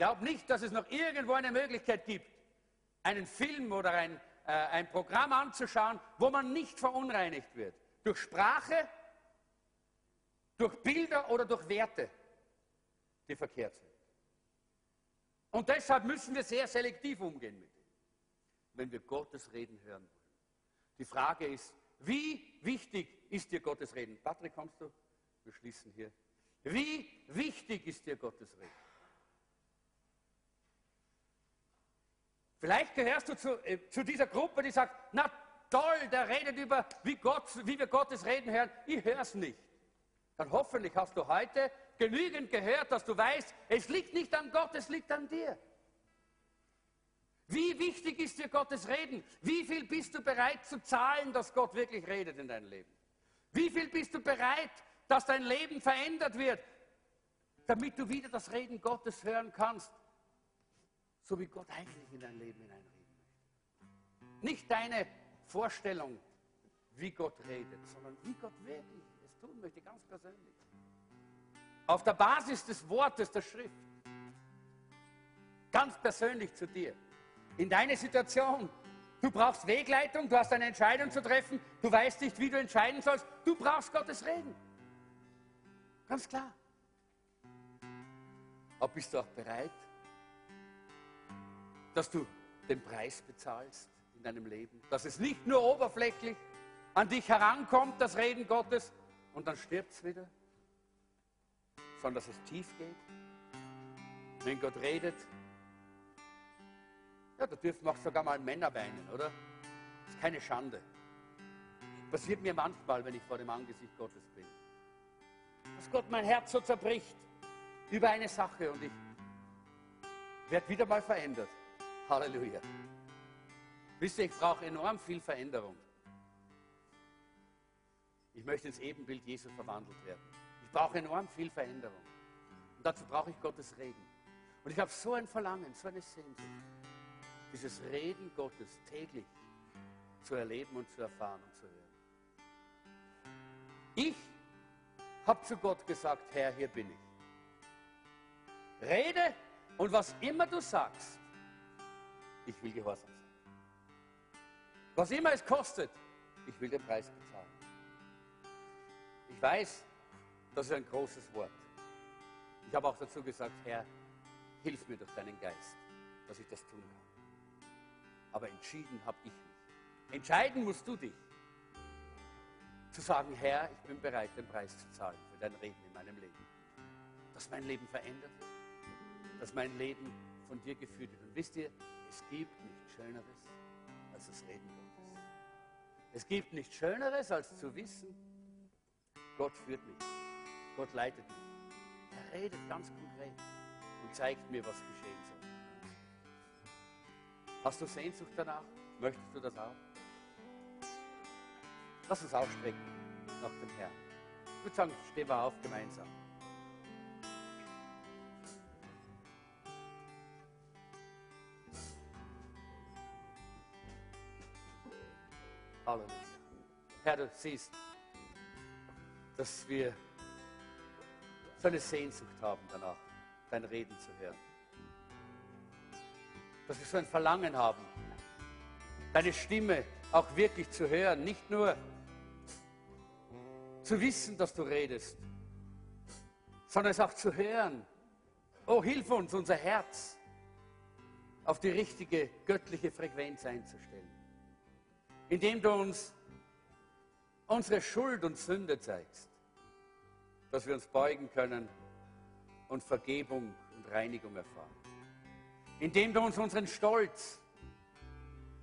Ich glaube nicht, dass es noch irgendwo eine Möglichkeit gibt, einen Film oder ein, äh, ein Programm anzuschauen, wo man nicht verunreinigt wird. Durch Sprache durch Bilder oder durch Werte, die verkehrt sind. Und deshalb müssen wir sehr selektiv umgehen mit dem, wenn wir Gottes Reden hören wollen. Die Frage ist, wie wichtig ist dir Gottes Reden? Patrick, kommst du? Wir schließen hier. Wie wichtig ist dir Gottes Reden? Vielleicht gehörst du zu, äh, zu dieser Gruppe, die sagt, na toll, der redet über, wie, Gott, wie wir Gottes Reden hören. Ich höre es nicht. Dann hoffentlich hast du heute genügend gehört, dass du weißt, es liegt nicht an Gott, es liegt an dir. Wie wichtig ist dir Gottes Reden? Wie viel bist du bereit zu zahlen, dass Gott wirklich redet in dein Leben? Wie viel bist du bereit, dass dein Leben verändert wird, damit du wieder das Reden Gottes hören kannst, so wie Gott eigentlich in dein Leben hineinreden möchte? Nicht deine Vorstellung, wie Gott redet, sondern wie Gott wirklich es tun möchte, ganz persönlich. Auf der Basis des Wortes der Schrift. Ganz persönlich zu dir. In deine Situation. Du brauchst Wegleitung, du hast eine Entscheidung zu treffen, du weißt nicht, wie du entscheiden sollst. Du brauchst Gottes Reden. Ganz klar. Aber bist du auch bereit, dass du den Preis bezahlst? in deinem Leben. Dass es nicht nur oberflächlich an dich herankommt, das Reden Gottes, und dann stirbt es wieder, sondern dass es tief geht. Wenn Gott redet, ja, da dürfen auch sogar mal Männer weinen, oder? Das ist keine Schande. Passiert mir manchmal, wenn ich vor dem Angesicht Gottes bin. Dass Gott mein Herz so zerbricht über eine Sache und ich werde wieder mal verändert. Halleluja. Wisst ihr, ich brauche enorm viel Veränderung. Ich möchte ins Ebenbild Jesu verwandelt werden. Ich brauche enorm viel Veränderung. Und dazu brauche ich Gottes Reden. Und ich habe so ein Verlangen, so eine Sehnsucht, dieses Reden Gottes täglich zu erleben und zu erfahren und zu hören. Ich habe zu Gott gesagt, Herr, hier bin ich. Rede und was immer du sagst, ich will gehorsam sein. Was immer es kostet, ich will den Preis bezahlen. Ich weiß, das ist ein großes Wort. Ich habe auch dazu gesagt, Herr, hilf mir durch deinen Geist, dass ich das tun kann. Aber entschieden habe ich mich. Entscheiden musst du dich. Zu sagen, Herr, ich bin bereit, den Preis zu zahlen für dein Reden in meinem Leben. Dass mein Leben verändert wird. Dass mein Leben von dir geführt wird. Und wisst ihr, es gibt nichts Schöneres als das Reden Gottes. Es gibt nichts Schöneres, als zu wissen, Gott führt mich, Gott leitet mich. Er redet ganz konkret und zeigt mir, was geschehen soll. Hast du Sehnsucht danach? Möchtest du das auch? Lass uns ausstrecken nach dem Herrn. Ich würde sagen, stehen wir auf gemeinsam. Herr, du siehst, dass wir so eine Sehnsucht haben danach, dein Reden zu hören. Dass wir so ein Verlangen haben, deine Stimme auch wirklich zu hören, nicht nur zu wissen, dass du redest, sondern es auch zu hören. Oh, hilf uns, unser Herz auf die richtige göttliche Frequenz einzustellen indem du uns unsere Schuld und Sünde zeigst, dass wir uns beugen können und Vergebung und Reinigung erfahren. Indem du uns unseren Stolz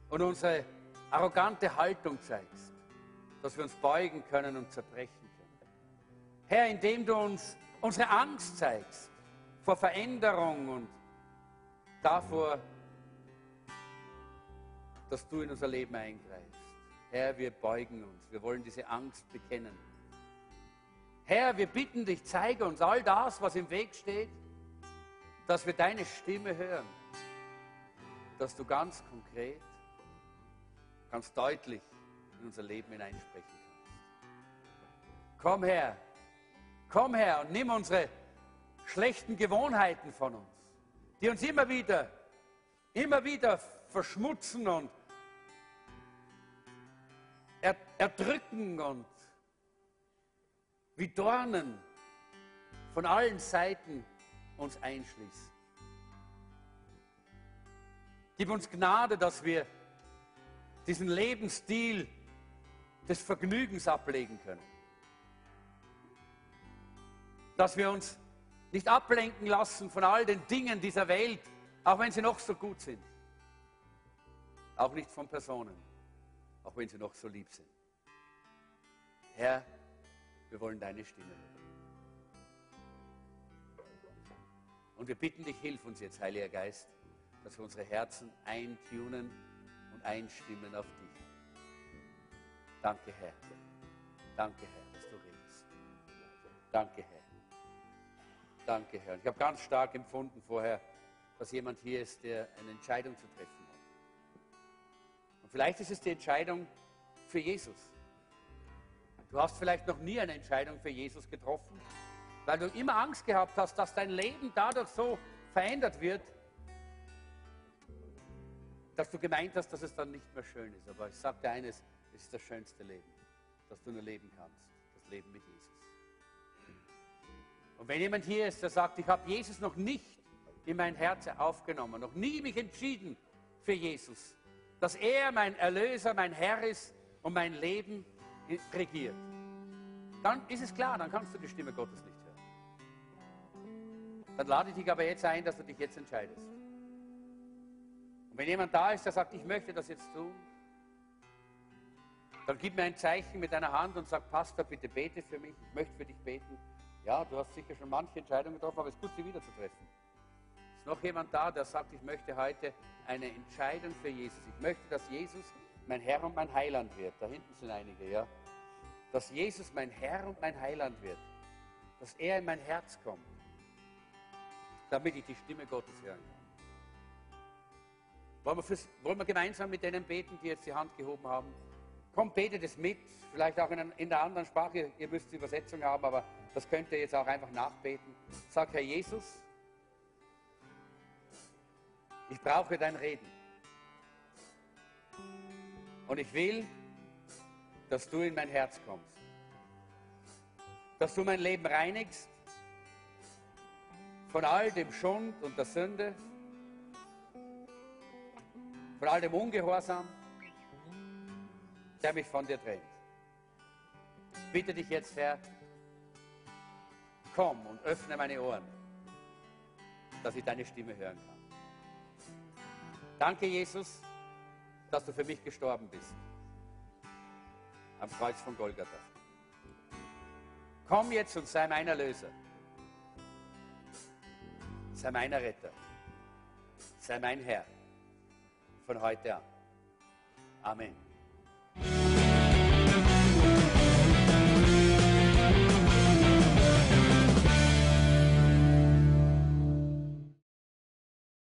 und unsere arrogante Haltung zeigst, dass wir uns beugen können und zerbrechen können. Herr, indem du uns unsere Angst zeigst vor Veränderung und davor, dass du in unser Leben eingreifst. Herr, wir beugen uns. Wir wollen diese Angst bekennen. Herr, wir bitten dich, zeige uns all das, was im Weg steht, dass wir deine Stimme hören, dass du ganz konkret, ganz deutlich in unser Leben hineinsprechen kannst. Komm her, komm her und nimm unsere schlechten Gewohnheiten von uns, die uns immer wieder, immer wieder verschmutzen und erdrücken und wie Dornen von allen Seiten uns einschließen. Gib uns Gnade, dass wir diesen Lebensstil des Vergnügens ablegen können. Dass wir uns nicht ablenken lassen von all den Dingen dieser Welt, auch wenn sie noch so gut sind. Auch nicht von Personen, auch wenn sie noch so lieb sind. Herr, wir wollen deine Stimme hören. Und wir bitten dich, hilf uns jetzt, Heiliger Geist, dass wir unsere Herzen eintunen und einstimmen auf dich. Danke, Herr. Danke, Herr, dass du redest. Danke, Herr. Danke, Herr. Ich habe ganz stark empfunden vorher, dass jemand hier ist, der eine Entscheidung zu treffen hat. Und vielleicht ist es die Entscheidung für Jesus. Du hast vielleicht noch nie eine Entscheidung für Jesus getroffen, weil du immer Angst gehabt hast, dass dein Leben dadurch so verändert wird, dass du gemeint hast, dass es dann nicht mehr schön ist. Aber ich sage dir eines, es ist das schönste Leben, das du nur leben kannst, das Leben mit Jesus. Und wenn jemand hier ist, der sagt, ich habe Jesus noch nicht in mein Herz aufgenommen, noch nie mich entschieden für Jesus, dass er mein Erlöser, mein Herr ist und mein Leben regiert, dann ist es klar, dann kannst du die Stimme Gottes nicht hören. Dann lade ich dich aber jetzt ein, dass du dich jetzt entscheidest. Und wenn jemand da ist, der sagt, ich möchte das jetzt tun, dann gib mir ein Zeichen mit deiner Hand und sag, Pastor, bitte bete für mich, ich möchte für dich beten. Ja, du hast sicher schon manche Entscheidungen getroffen, aber es ist gut, sie wieder zu treffen. Ist noch jemand da, der sagt, ich möchte heute eine Entscheidung für Jesus. Ich möchte, dass Jesus mein Herr und mein Heiland wird. Da hinten sind einige, ja. Dass Jesus mein Herr und mein Heiland wird. Dass er in mein Herz kommt. Damit ich die Stimme Gottes hören kann. Wollen wir, fürs, wollen wir gemeinsam mit denen beten, die jetzt die Hand gehoben haben? Komm, betet es mit, vielleicht auch in, in der anderen Sprache. Ihr müsst die Übersetzung haben, aber das könnt ihr jetzt auch einfach nachbeten. Sag, Herr Jesus, ich brauche dein Reden. Und ich will, dass du in mein Herz kommst. Dass du mein Leben reinigst von all dem Schund und der Sünde, von all dem Ungehorsam, der mich von dir trennt. Ich bitte dich jetzt, Herr, komm und öffne meine Ohren, dass ich deine Stimme hören kann. Danke, Jesus, dass du für mich gestorben bist. Am Kreuz von Golgatha. Komm jetzt und sei mein Erlöser. Sei mein Retter. Sei mein Herr. Von heute an. Amen.